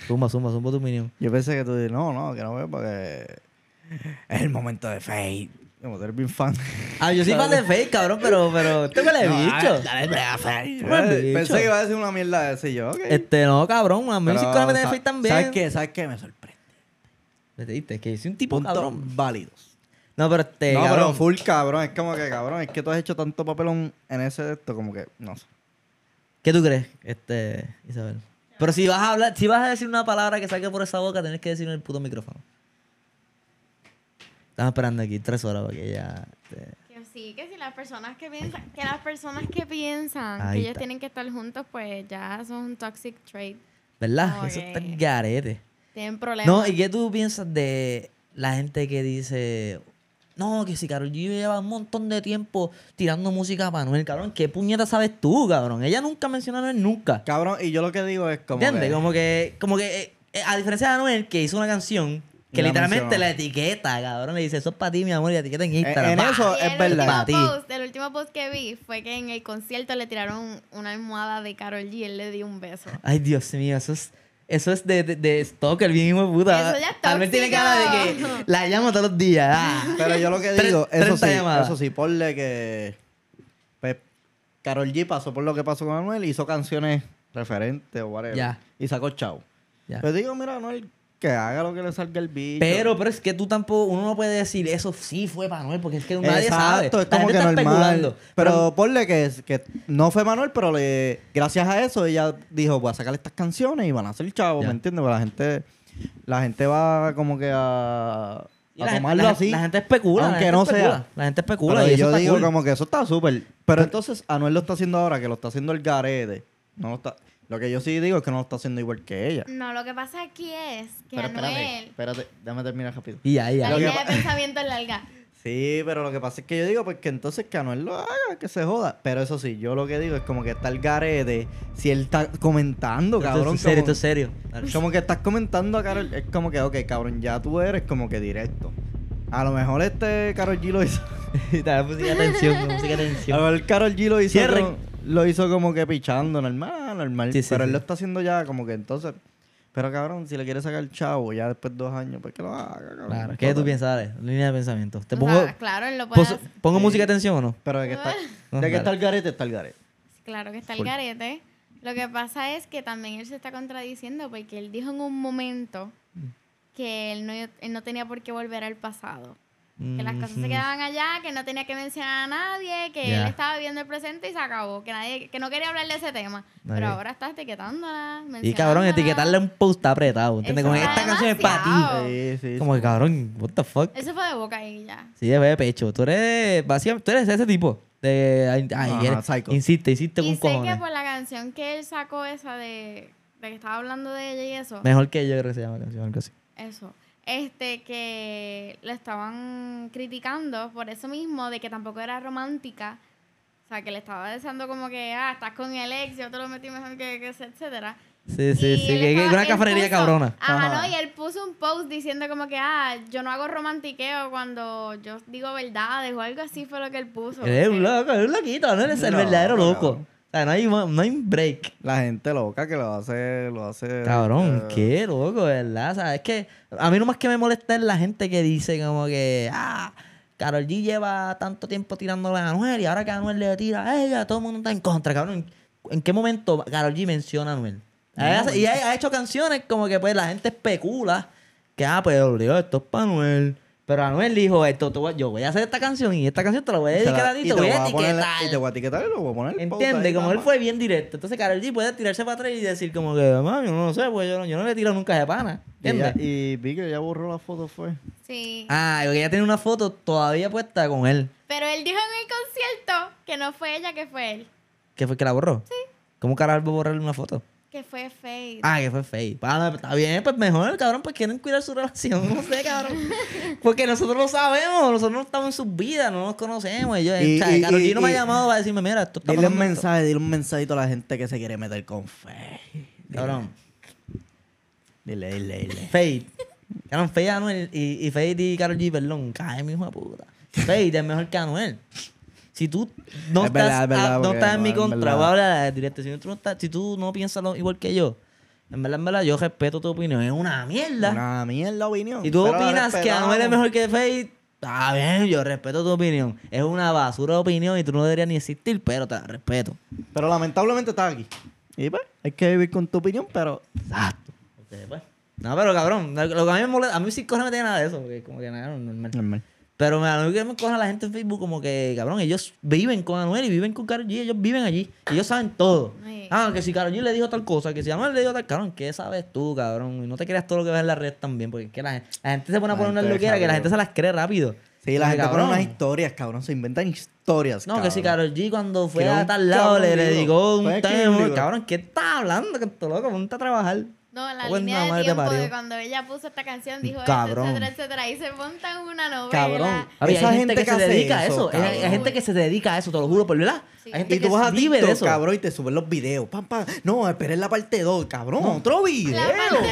Zumba, zumba, zumba tu opinión. Yo pensé que tú dices, no, no, que no veo porque es el momento de Fate. Como tú eres bien fan. Ah, yo soy fan de Fake, cabrón, pero, pero, ¿te me lo he dicho? Tú. Pensé que iba a decir una mierda de ese yo, ok. Este, no, cabrón, a mí sí que me de Fake también. ¿Sabes qué? ¿Sabes qué? Me sorprende. ¿Me entendiste? Que soy un tipo Puntos cabrón. válidos. No, pero este, no, pero cabrón. full cabrón. Es como que, cabrón, es que tú has hecho tanto papelón en ese de esto, como que, no sé. ¿Qué tú crees, este, Isabel? Pero si vas a hablar, si vas a decir una palabra que salga por esa boca, tenés que decirlo en el puto micrófono. Estamos esperando aquí tres horas para que ya. este, Que sí, que si las personas que piensan, que las personas que piensan Ahí que ellos está. tienen que estar juntos, pues ya son un toxic trait. ¿Verdad? Como Eso que- está en garete. Tienen problemas. No, ¿y qué tú piensas de la gente que dice, no, que si Karol G lleva un montón de tiempo tirando música para Manuel, cabrón, ¿qué puñeta sabes tú, cabrón? Ella nunca mencionó a Anuel, nunca. Cabrón, y yo lo que digo es como. ¿Entiendes? que- Como que, como que, eh, eh, a diferencia de Anuel, que hizo una canción que La literalmente mencionó. la etiqueta, cabrón, le dice, eso es para ti, mi amor, y la etiqueta en Instagram. en eso- Y es el verdad. Último, post, el último post que vi fue que en el concierto le tiraron una almohada de Carol G y él le dio un beso. Ay, Dios mío, eso es... Eso es de, de, de stalker, bien hijo de puta. Eso ya Anuel tiene cara de que la llamo todos los días. ah. Pero yo lo que digo, eso 30 sí, llamadas. eso sí, ponle que. Pues, Carol G pasó por lo que pasó con Anuel, hizo canciones referentes o whatever. Ya. Y sacó chavo. Ya. Pues digo, mira, Anuel, que haga lo que le salga el bicho. Pero, pero es que tú tampoco, uno no puede decir eso sí fue Manuel, porque es que nadie sabe. Exacto, es como que normal. especulando. Pero ponle que, que no fue Manuel, pero le, gracias a eso ella dijo, voy a sacar estas canciones y van a ser chavos. ¿me entiendes? Porque la gente, la gente va como que a, a la, gente, tomarlo así. la gente especula. aunque gente no especula, sea. La gente especula Pero y yo digo cool. como que eso está súper. Pero entonces Anuel lo está haciendo ahora, que lo está haciendo el garete. No lo está. Lo que yo sí digo es que no lo está haciendo igual que ella. No, lo que pasa aquí es que Pero espérate, Anuel... espérate, déjame terminar rápido. Y ya, y ya. La línea de pensamiento es larga. Sí, pero lo que pasa es que yo digo, pues que entonces que Anuel lo haga, que se joda. Pero eso sí, yo lo que digo es como que está el garete. Si él está comentando, Esto cabrón. es serio, como, esto es serio. Como que estás comentando a Carol. Es como que, ok, cabrón, ya tú eres como que directo. A lo mejor este Carol G lo hizo. Dale música de atención, música de A atención. lo mejor Carol G lo hizo. Cierren. Lo hizo como que pichando, normal, normal. Sí, sí, pero él sí. lo está haciendo ya como que entonces. Pero cabrón, si le quiere sacar el chavo ya después de dos años, pues que lo haga, cabrón. Claro, ¿qué tú piensas? Dale, línea de pensamiento. ¿Te O pongo, sea, claro, él lo puede hacer. pongo Sí. música de atención o no? Pero de que está, de que está el garete, está el garete. Claro que está el garete. Lo que pasa es que también él se está contradiciendo porque él dijo en un momento que él no, él no tenía por qué volver al pasado. Que las cosas se quedaban allá, que no tenía que mencionar a nadie, que Ya. él estaba viviendo el presente y se acabó, que nadie, que no quería hablar de ese tema. Pero Ok. ahora está etiquetándola. Y cabrón, etiquetarle un post está apretado. ¿Entiendes? Eso Como esta canción es para ti. Sí, sí. Como que cabrón, what the fuck. Eso fue de boca y ya. Sí, de de pecho. Tú eres, básicamente, tú eres ese tipo. De, ay, ay, Ajá, psycho. insiste, insiste Y con sé que cojones. por la canción que él sacó esa de, de que estaba hablando de ella y eso. Mejor que yo creo que se llama la canción, algo así. Eso. Este, que le estaban criticando por eso mismo, de que tampoco era romántica. O sea, que le estaba deseando como que, ah, estás con el ex, yo te lo metí mejor que, que ese, etcétera. Sí, sí, Y sí. Que, estaba- una cafrería puso- cabrona. Ajá, Ajá. ¿no? Y él puso un post diciendo como que, ah, yo no hago romantiqueo cuando yo digo verdades o algo así fue lo que él puso. Eres un loco, eres un loquito, no eres el No, verdadero no, loco. O sea, no hay, no hay break. La gente loca que lo hace, lo hace. Cabrón, eh, qué loco, ¿verdad? O sea, es que a mí lo más que me molesta es la gente que dice como que, ah, Carol G lleva tanto tiempo tirándole a Anuel y ahora que Anuel le tira a ella, todo el mundo está en contra, cabrón. ¿En qué momento Carol G menciona a Anuel? Y ha, ha hecho canciones como que pues la gente especula que, ah, pues obligado, esto es para Anuel. Pero Anuel dijo, esto, yo voy a hacer esta canción y esta canción te la voy a dedicar a ti, y te voy a etiquetar. Y te voy a etiquetar y lo voy a poner. Entiende, como él fue bien directo. Entonces Karol G puede tirarse para atrás y decir como que, mami, yo no sé, pues yo no, yo no le tiro nunca de pana. ¿Entiendes? y vi que ya borró la foto, fue. Sí. Ah, porque ella tiene una foto todavía puesta con él. Pero él dijo en el concierto que no fue ella, que fue él. ¿Qué fue que la borró? Sí. ¿Cómo carajo va a borrarle una foto? Que fue Fate. Ah, que fue fake. Ah, está bien, pues mejor, cabrón, pues quieren cuidar su relación. No sé, cabrón. Porque nosotros lo sabemos, nosotros no estamos en sus vidas, no nos conocemos. Y yo, Y- o sea, y- Karol G y- no me ha llamado para decirme, mira, esto está Dile un esto. mensaje, dile un mensajito a la gente que se quiere meter con fe. Cabrón. Dile, dile, dile. Fate. Cabrón, Fate y Anuel y, y Fate y Karol G, perdón, cae mi hijo de puta. Fate es mejor que Anuel. Si tú no Es estás, verdad, es verdad, no estás en no, mi contra, voy a hablar directo. Si tú no, estás, si tú no piensas lo- igual que yo, en verdad, en verdad, yo respeto tu opinión. Es una mierda. Una mierda opinión. Y tú pero opinas que. Anuel es mejor que Fate. Está bien, yo respeto tu opinión. Es una basura de opinión y tú no deberías ni existir, pero te la respeto. Pero lamentablemente estás aquí. Y pues, hay que vivir con tu opinión, pero. Exacto. Ok, pues. No, pero cabrón, lo que a mí me molesta, a mí sí no tiene nada de eso, porque como que nada, normal. Normal. Pero me- a mí que me coja la gente en Facebook como que, cabrón, ellos viven con Anuel y viven con Karol G, ellos viven allí. Ellos saben todo. Ah, que si Karol G le dijo tal cosa, que si Anuel le dijo tal, cabrón, ¿qué sabes tú, cabrón? Y no te creas todo lo que ves en la red también, porque es que la, gen- la gente se pone a poner una loquera que la gente se las cree rápido. Sí, la gente pone unas historias, cabrón. Se inventan historias. No, que si. Karol G cuando fue a tal lado le, le dedicó un un tema. Cabrón, ¿qué estás hablando? Que esto loco, ponte a trabajar. No, la Bueno, línea de tiempo de cuando ella puso esta canción, dijo Cabrón. esto, etcétera, etcétera, y se monta en una novela. Cabrón. Esa hay gente, que, se dedica a eso, eso. Hay- Hay, cabrón. gente que se dedica a eso, te lo juro, por verdad. Sí. Hay gente Y que tú vas a vive de eso. cabrón, y te suben los videos. Pam, pam. No, esperen la parte 2, cabrón. Otro video,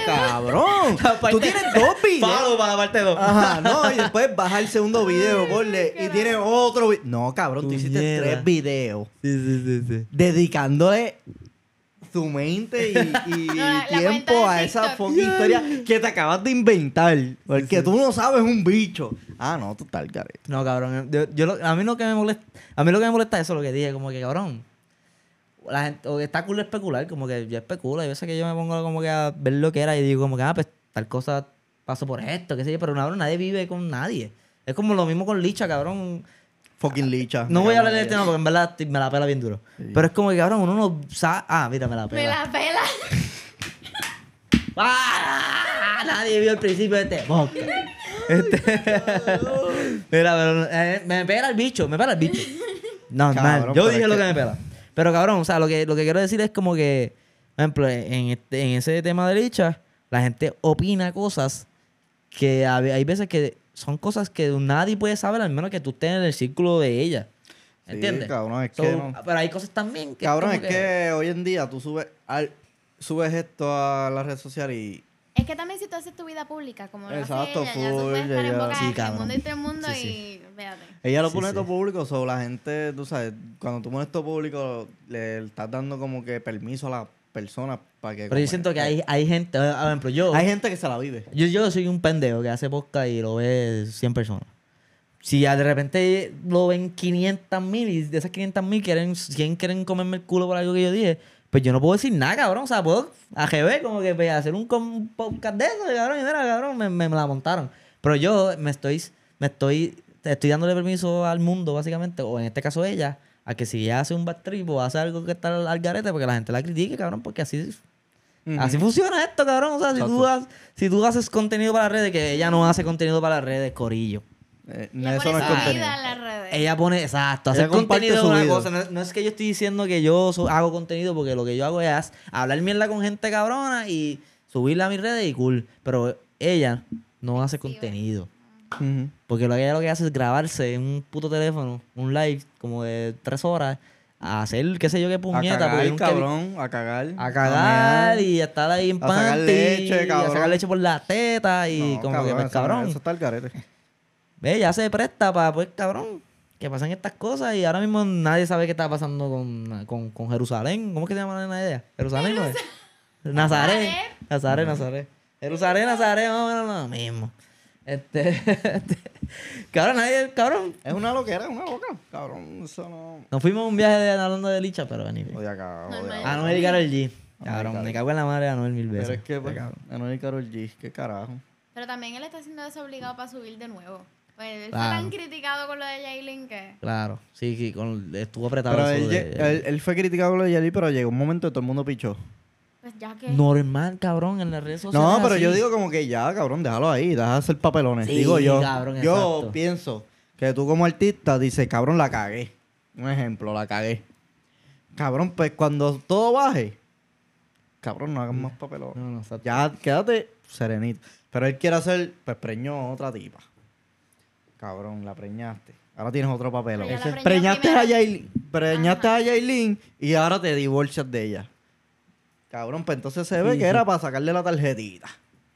cabrón. Tú tienes dos videos. Follow para la parte 2. Ajá, no, y después baja el segundo video, ponle, y tiene otro video. No, cabrón, tú hiciste Puñeta. tres videos Sí, sí, sí, sí. dedicándole su mente y, y No, tiempo a esa historia que te acabas de inventar. Porque tú no sabes un bicho. Ah, no, tú estás al garete. No, cabrón. Yo, yo lo- a mí lo que me molesta, a mí lo que me molesta es eso, lo que dije, como que cabrón. La gente, o que está cool especular, como que yo especulo, hay veces que yo me pongo como que a ver lo que era y digo como que, ah, pues tal cosa pasó por esto, qué sé yo, pero cabrón, nadie vive con nadie. Es como lo mismo con Licha, cabrón. Fucking licha. No voy a hablar de tema porque en verdad me la pela bien duro. Sí. Pero es como que, cabrón, uno no sabe. Ah, mira, me la Me pela. la pela. ¡Ah! Nadie vio el principio de este podcast. Este... Mira, pero eh, me pela el bicho, me pela el bicho. No, Cabrón, mal. Yo dije lo que- que me pela. Pero cabrón, o sea, lo que, lo que quiero decir es como que, por ejemplo, en, este- en ese tema de Licha, la gente opina cosas que hay veces que son cosas que nadie puede saber, al menos que tú estés en el círculo de ella. Sí, ¿Entiendes? cabrón, es So, que no. Pero hay cosas también que. Cabrón, es que hoy en día tú subes, al- subes esto a la red social y Es que también si tú haces tu vida pública, como lo Exacto, hace ella, ya tú full, estar en ya- boca Sí, de cabrón. mundo y todo el mundo Sí, y véate. ella lo Sí, pone sí. todo público, o la gente, tú sabes, cuando tú pones todo público, le estás dando como que permiso a la persona para que... Pero yo como- siento que hay, hay gente, por ejemplo, yo. Hay gente que se la vive. Yo, yo soy un pendejo que hace podcast y lo ve 100 personas. Si de repente lo ven 500 mil y de esas 500 mil quieren, 100 quieren comerme el culo por algo que yo dije, pues yo no puedo decir nada, cabrón. O sea, puedo AGB como que pues, hacer un podcast de eso, cabrón, y mira, cabrón, me, me- me la montaron. Pero yo me estoy, me estoy, estoy dándole permiso al mundo, básicamente, o en este caso ella, a que si ella hace un bad trip o hace algo que está al, al garete, porque la gente la critique, cabrón, porque así Así funciona esto, cabrón. O sea, si tú, has- si tú haces contenido para las redes, que ella no hace contenido para las redes, corillo. Eh, eso no es contenido. vida en las redes. Ella pone, exacto, hacer contenido es una cosa. No, es- no es que yo estoy diciendo que yo so- hago contenido, porque lo que yo hago es hablar mierda con gente cabrona y subirla a mis redes y cool. Pero ella no hace contenido. Porque lo que ella lo que hace es grabarse en un puto teléfono, un live como de tres horas, a hacer qué sé yo qué A puñeta. porque cagar, cabrón, a cagar. a cagar y a estar ahí en A sacar panty leche, y a cabrón. sacar leche por la teta y No, como que pues, cabrón Eso está al garete. ve ya se presta para pues cabrón que pasan estas cosas y ahora mismo nadie sabe qué está pasando con, con, con Jerusalén ¿cómo es que se llama la nena ella? Jerusalén ¿no es? Nazaret Nazaret Nazaret Jerusalén Nazaret más o menos lo mismo este, este cabrón nadie cabrón Es una loquera, es una loca. Cabrón, eso no... nos fuimos a un viaje de, hablando de licha pero anyway. Oye, acá, No. Anuel y Karol G cabrón me cago en la madre de Anuel mil veces Pero es que, pues, Cabrón. Anuel y Karol G, qué carajo. Pero también él está haciendo eso obligado para subir de nuevo. Pues él Claro. fue tan criticado con lo de Jaylin que... Claro, sí, sí, con- estuvo apretado Pero él, de- él, él fue criticado con lo de Yali, pero llegó un momento que todo el mundo pichó. Pues ya que... Normal, cabrón, en las redes sociales. No, pero así. yo digo como que ya, cabrón, déjalo ahí, deja de hacer papelones. Sí, digo yo. cabrón, yo exacto. pienso que tú como artista dices, cabrón, la cagué. Un ejemplo, la cagué. Cabrón, pues cuando todo baje, cabrón, no hagas más papelones. No, no, exacto. Ya, quédate serenito. Pero él quiere hacer, pues preñó a otra tipa. Cabrón, la preñaste. Ahora tienes otro papel. Pero ya la preñó Preñaste a. Yailin, preñaste a Yailin y ahora te divorcias de ella. Cabrón, pues entonces se ve Sí, que sí. era para sacarle la tarjetita.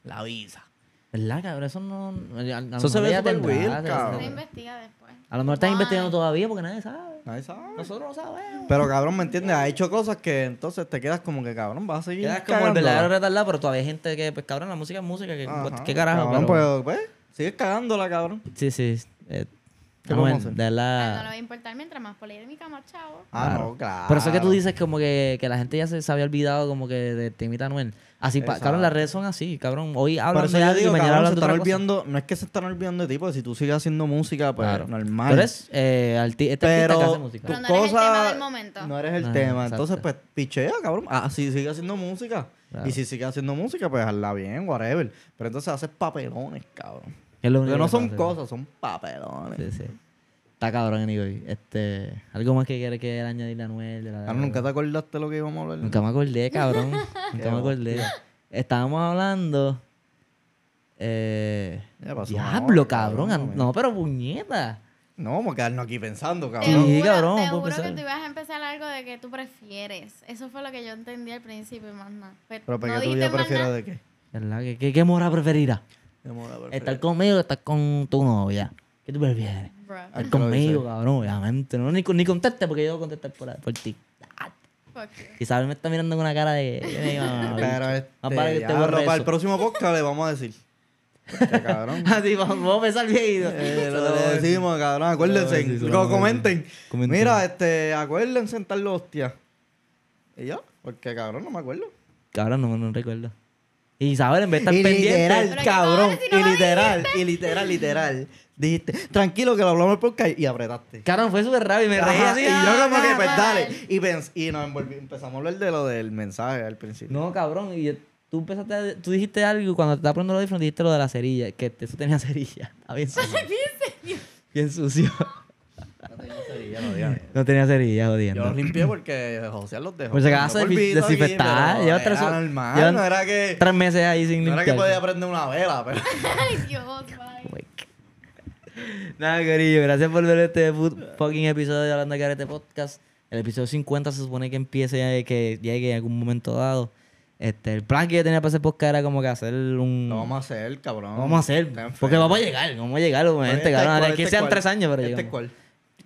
La visa. ¿Verdad, cabrón? Eso no... a- a lo Eso se mejor ve ella súper tendrá, weird, cabrón. Se investiga después. A lo mejor están investigando todavía porque nadie sabe. Nadie sabe. Nosotros no sabemos. Pero cabrón, ¿me entiendes? Ha hecho cosas que entonces te quedas como que cabrón, vas a seguir. Quedas como el cagándola. verdadero retardado, pero todavía hay gente que, pues cabrón, la música es música. Que, Ajá, ¿Qué carajo? Cabrón, pero- pues, pues, sigues cagándola, cabrón. Sí, sí. Eh, ¿Qué vamos a hacer? de Ah, No le va a importar mientras más polémica, más chavo. Ah, Claro. no, claro. Por eso es que tú dices como que, que la gente ya se, se había olvidado como que de temita Anuel. Así, pa- cabrón, las redes son así, cabrón. Hoy hablan eso de yo algo y digo, mañana cabrón, se hablan de están otra cosa. olvidando, no es que se están olvidando de ti, porque si tú sigues haciendo música, pues Claro. normal. Tú eres eh, arti- este artista que hace Pero música. Pero no eres el tema del momento. No eres el Ah, tema. exacto. Entonces, pues, pichea, cabrón. Ah, si sigue haciendo música. Claro. Y si sigue haciendo música, pues hazla bien, whatever. Pero entonces haces papelones, cabrón. Es lo Porque único no que son cosas, son papelones. Sí, sí. Está cabrón, anyway. Este, algo más que quiere que añadirle a Anuel. De la, Cabrón, ¿Nunca te acordaste lo que íbamos a hablar? Nunca me acordé, cabrón. Nunca me acordé. Estábamos hablando. Eh, Ya pasó una diablo, hora, cabrón. cabrón, No, pero puñeta. No, vamos a quedarnos aquí pensando, cabrón. Sí, cabrón, te juro que tú ibas a empezar algo de que tú prefieres. Eso fue lo que yo entendí al principio y más nada. Pero ¿para no qué tú ya prefieres de qué? ¿Verdad? ¿Qué, qué, qué mora preferirás? ¿Estar conmigo o estar con tu novia? ¿Qué tú prefieres? Ah, Estar ¿qué lo conmigo, cabrón, obviamente. No, ni, ni conteste porque yo voy a contestar por, por ti. Isabel me está mirando con una cara de. Pero este, que te para el próximo podcast le vamos a decir. Porque, cabrón. Así, vamos, a empezar bien. Eh, lo decimos, cabrón. Acuérdense. Sí, sí, comenten. Comenten. Mira, este, acuérdense en tal hostia. ¿Y ya? Porque, cabrón, no me acuerdo. Cabrón, no, no recuerdo. Y Isabel, en vez de estar y pendiente. literal, cabrón. cojones si no y literal, y literal, literal. Dijiste, tranquilo que lo hablamos por podcast y apretaste. Cabrón, fue súper rápido y me reí así. y yo ah, como que, pues dale. Y, pens- y nos envolvi- empezamos a hablar de lo del mensaje al principio. No, cabrón. Y yo- tú empezaste a- tú dijiste algo y cuando te estaba poniendo los audífonos dijiste lo de la cerilla, que eso tenía cerilla. Está bien sucio. bien sucio. No tenía cerilla, no digas. No tenía cerilla, Yo jodiendo. los limpié porque José los dejó. Por si acaso desinfectar, lleva tres- era normal, llevan no era que... Tres meses ahí sin No era limpiar. que podía prender una vela, pero... Ay, Dios. Nada, querido, gracias por ver este fu- fucking episodio de Hablando de este podcast. El episodio 50 se supone que empiece ya, que llegue en algún momento dado. Este, el plan que yo tenía para ese podcast era como que hacer un... Lo vamos a hacer, cabrón. Lo vamos a hacer. Porque vamos a llegar, vamos a llegar, obviamente, Este cabrón. Aquí este sean cuál. tres años, pero ¿Este llegamos. cuál?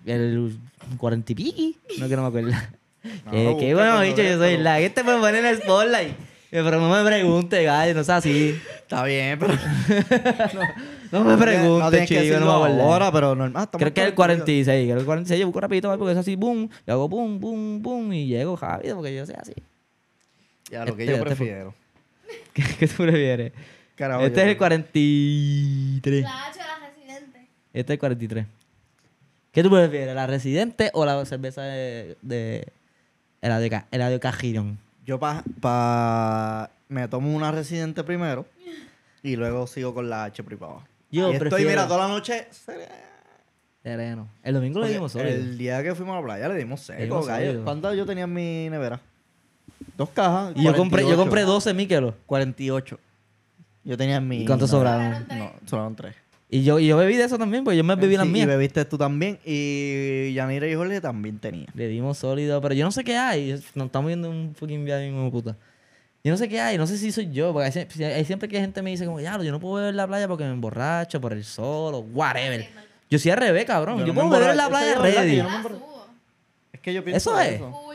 El cuarenta y piqui. No que no me acuerdo. No, Eh, qué bueno bicho, yo soy la. Este puede poner en el spotlight. Pero no me pregunte, gallo, no es así. Está bien, pero... No me pregunte, que chico, no me acuerdo. ahora, pero normal. estamos Creo que es el claros, 46, creo que el 46, yo busco rapidito porque es así, boom, y hago boom, boom, boom, y llego rápido porque yo sé así. Ya, lo que Este- yo este prefiero. ¿Qué, qué tú prefieres? Carajo, este yo es el prefiero. 43. La H de la residente. Este es el 43. ¿Qué tú prefieres, la Residente o la cerveza de... de el de, el de Cajirón? Yo pa, pa- me tomo una residente primero y luego sigo con la H abajo. Yo y estoy, prefiero- mira, toda la noche... Sereno. El domingo le dimos sólido. El día que fuimos a la playa le dimos seco. ¿Cuántas yo tenía en mi nevera? Dos cajas. Y yo compré, yo 48. compré 12 Míquelos. 48. Yo tenía en mi... ¿Y cuántos sobraron? No, sobraron tres. Y yo, y yo bebí de eso también, porque yo me bebí las Sí, mías. Y bebiste tú también. Y Yanira y Jorge también tenían. Le dimos sólido, pero yo no sé qué hay. Nos estamos viendo un fucking viaje como puta. Yo no sé qué hay, no sé si soy yo, porque hay, sie- hay siempre que gente me dice como, ya, yo no puedo beber en la playa porque me emborracho por el sol o whatever. Yo soy al revés, cabrón. Yo Yo, no me puedo beber en la playa ready. Es que yo pienso Eso es. eso.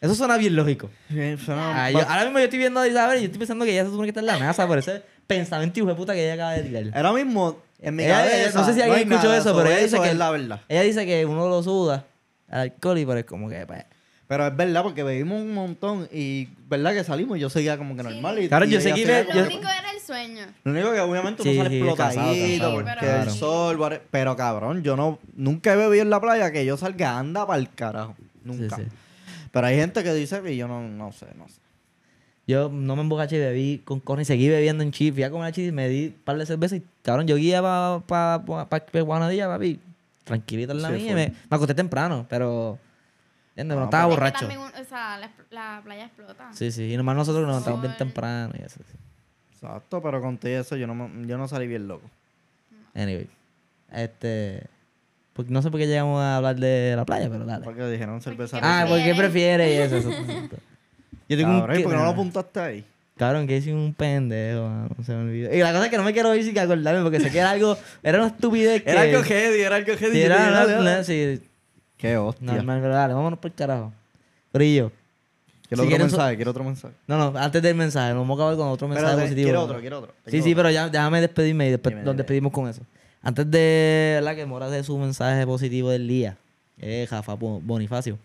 Eso suena bien lógico. Eh, suena- Ah, yo- ahora mismo yo estoy viendo a Isabel y yo estoy pensando que ella se supone que está en la NASA por ese pensamiento hijo de puta que ella acaba de tirar. Ahora mismo, en mi Ella- cabeza, no sé si alguien hay escuchó nada eso, pero sobre ella dice eso que- es la verdad. Ella dice que uno lo suda al alcohol y pero es como que, pues... Pero es verdad, porque bebimos un montón y verdad que salimos y yo seguía como que normal. Y, Claro, y yo ella seguí seguía ve- como- Lo yo- único era el sueño. Lo único que obviamente Sí, uno sale sí, explotadito porque cansado. el sol, whatever. pero cabrón, yo no nunca he bebido en la playa que yo salga anda para el carajo. Nunca. Sí, sí. Pero hay gente que dice y yo no, no sé, no sé. Yo no me emborraché y bebí con cojones y seguí bebiendo en chip. Fui a comer chip y me di un par de cervezas y cabrón, yo guía para pa, pa, pa, pa Guanadilla, papi. Tranquilito en la Sí, mía. Me, me acosté temprano, pero No, estaba borracho. también, o sea, la, la playa explota. Sí, sí. Y nomás nosotros nos levantamos bien temprano y eso. sí. Exacto, pero conté eso, yo no, yo no salí bien loco. Anyway. Este. Porque no sé por qué llegamos a hablar de la playa, pero dale. Porque dijeron cerveza. Porque Ah, rica. ¿por qué prefiere. prefiere y eso? eso, eso, eso. Yo tengo Cabrón, ¿y un... por qué no lo apuntaste ahí? Cabrón, que hice un pendejo, mano, se me olvidó. Y la cosa es que no me quiero ir sin acordarme porque sé que era algo... Era una estupidez que... Era algo heavy, era algo heavy. Sí, era una- una- sí, Qué hostia. normal, pero dale, vámonos por el carajo. Brillo. Quiero Si otro quieren so- mensaje, quiero otro mensaje. No, no, antes del mensaje, nos vamos a acabar con otro mensaje Espérate, positivo. quiero otro, quiero otro. Sí, Tengo sí, otro. pero ya, déjame despedirme y después Dime, nos dime. despedimos con eso. Antes de ¿verdad? que Mora dé su mensaje positivo del día, eh, Jafa Bo- Bonifacio.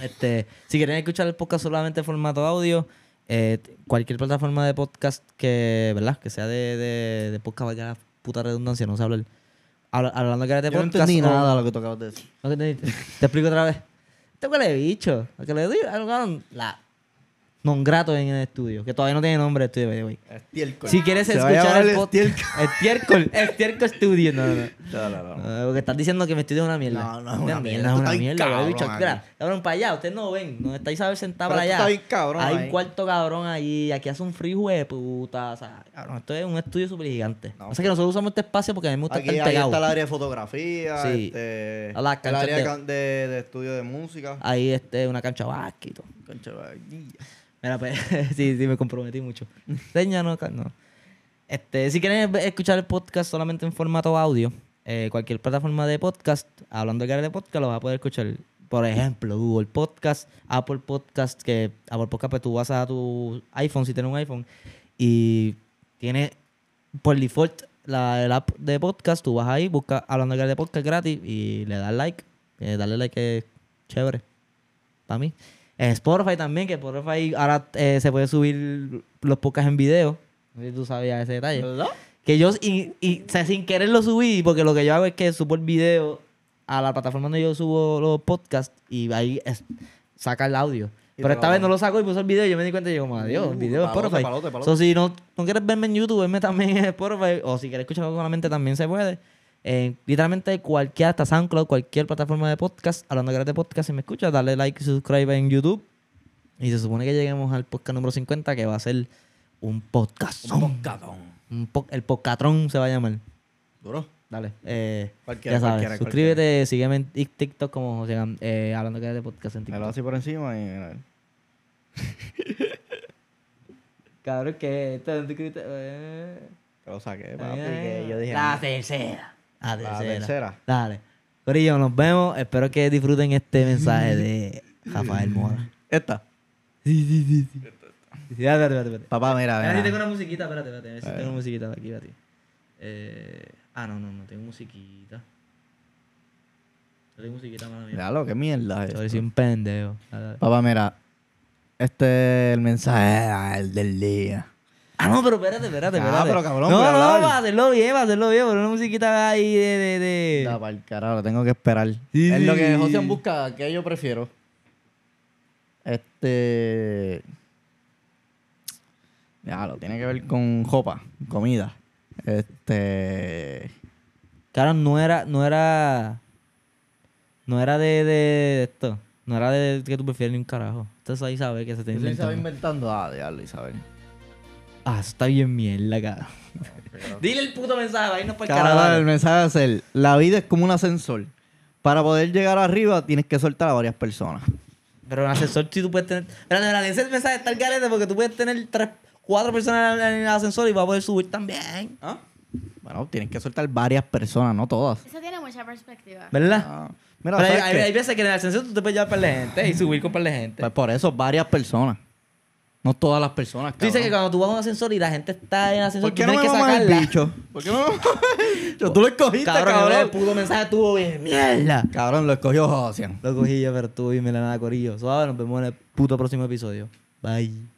Este, si quieren escuchar el podcast solamente en formato audio, eh, cualquier plataforma de podcast que, ¿verdad? Que sea de, de, de podcast, vaya la puta redundancia, no sé hablar. Habla- Hablando que era de Yo no podcast. entendí nada de lo que tú acabas de decir. Te explico otra vez. Esto que le he dicho. Lo que le doy algo la non grato en el estudio, que todavía no tiene nombre de estudio, by the way. Estiércol. Si quieres Se escuchar el podcast. Estiércol. Estiércol. Studio. No, no, no. No, no, no. Porque estás diciendo que mi estudio es una mierda. No, no es una mierda. Es una está bien mierda, cabrón bicho. Mira, cabrón, para allá. Ustedes no ven. No estáis a ver sentados Pero para allá. está bien cabrón Hay ahí. un cuarto cabrón allí. Aquí hace un frío de puta. O sea, cabrón, esto es un estudio súper gigante. No. O sea que nosotros usamos este espacio porque a mí me gusta Aquí, estar ahí pegado. está el área de fotografía, Sí. este, A las el área de- can- de, de estudio de música. Ahí este, una cancha básquet y Mira, pues, sí, sí, me comprometí mucho. Seña, no, no. Este, si quieren escuchar el podcast solamente en formato audio, eh, cualquier plataforma de podcast, hablando de de podcast, lo vas a poder escuchar. Por ejemplo, Google Podcast, Apple Podcast, que Apple Podcast, pues tú vas a tu iPhone, si tienes un iPhone, y tiene por default la, el app de podcast, tú vas ahí, buscas hablando de de podcast gratis y le das like. Eh, darle like es chévere. Para mí. En Spotify también, que Spotify ahora eh, se puede subir los podcasts en video. No sé si tú sabías ese detalle. ¿Verdad? Que yo, y, y, o sea, sin querer lo subí, porque lo que yo hago es que subo el video a la plataforma donde yo subo los podcasts y ahí es- saca el audio. Pero esta vez no lo saco y puse el video y yo me di cuenta y yo como, adiós, el Uh, video palote, Spotify. palote, palote. So, si no, no quieres verme en YouTube, verme también en Spotify. O si quieres escucharlo solamente también se puede. En literalmente cualquier, hasta SoundCloud, cualquier plataforma de podcast, hablando de de podcast, si me escuchas, dale like y subscribe en YouTube. Y se supone que lleguemos al podcast número 50, que va a ser un podcast. Un podcatón. Un po- el podcatrón se va a llamar. Duro. Dale. Eh, Cualquiera, ya sabes, cualquiera, suscríbete, sígueme en Tik- TikTok como José eh, hablando que de podcast en Me lo TikTok. así por encima y mira. Cabrón, que esto es un eh. Te lo saqué, papi. que yo dije. La "Ah, tercera. La La tercera. tercera. Dale. Corillo, nos vemos. Espero que disfruten este mensaje de Rafael Mora. Esta. Sí, sí, sí. sí. Sí, Espérate, espérate, espérate. Papá, mira, A ver si mira. tengo una musiquita, espérate, espérate. A ver si tengo una musiquita aquí para ti. Eh, ah, no, no, no tengo musiquita. No tengo musiquita, mala mía. Mira lo que mierda es. Soy un pendejo. Dale, dale. Papá, mira. Este es el mensaje ah, el del día. Ah, no, pero espérate, espérate, Ah, espérate. pero cabrón, no, a no, hablar. para hacerlo bien, para hacerlo bien, pero una musiquita ahí de... de, de... Da para el carajo, tengo que esperar. Sí, es lo que. José busca, que yo prefiero. Este. Ya, lo tiene que ver con ropa, comida. Este. Claro, no era, no era... No era de, de esto. No era de que tú prefieres ni un carajo. Entonces ahí sabes que se te ¿Usted se va inventando. inventando? Ah, diablo, Isabel. Ah, eso está bien mierda, cabrón. Dile el puto mensaje, ahí no para el carajo. el mensaje es el, la vida es como un ascensor. Para poder llegar arriba tienes que soltar a varias personas. Pero en ascensor si tú puedes tener... Pero en ese mensaje está el garete porque tú puedes tener tres, cuatro personas en el ascensor y vas a poder subir también. ¿Ah? Bueno, tienes que soltar varias personas, no todas. Eso tiene mucha perspectiva. ¿Verdad? Ah, Mira, Pero hay, ¿sabes hay- veces que en el ascensor tú te puedes llevar par de gente y subir con par de gente. Pues por eso, varias personas. No todas las personas, Tú dices que cabrón. cuando tú vas a un ascensor y la gente está en el ascensor, ¿Por tú qué no tienes me que mamas el sacarla. bicho? ¿Por qué no bicho? Tú lo escogiste, Cabrón, cabrón. el puto mensaje estuvo bien. Mierda. Cabrón, lo escogió Josian. Lo cogí yo, pero tú y me la nada corillo. Suave, nos vemos en el puto próximo episodio. Bye.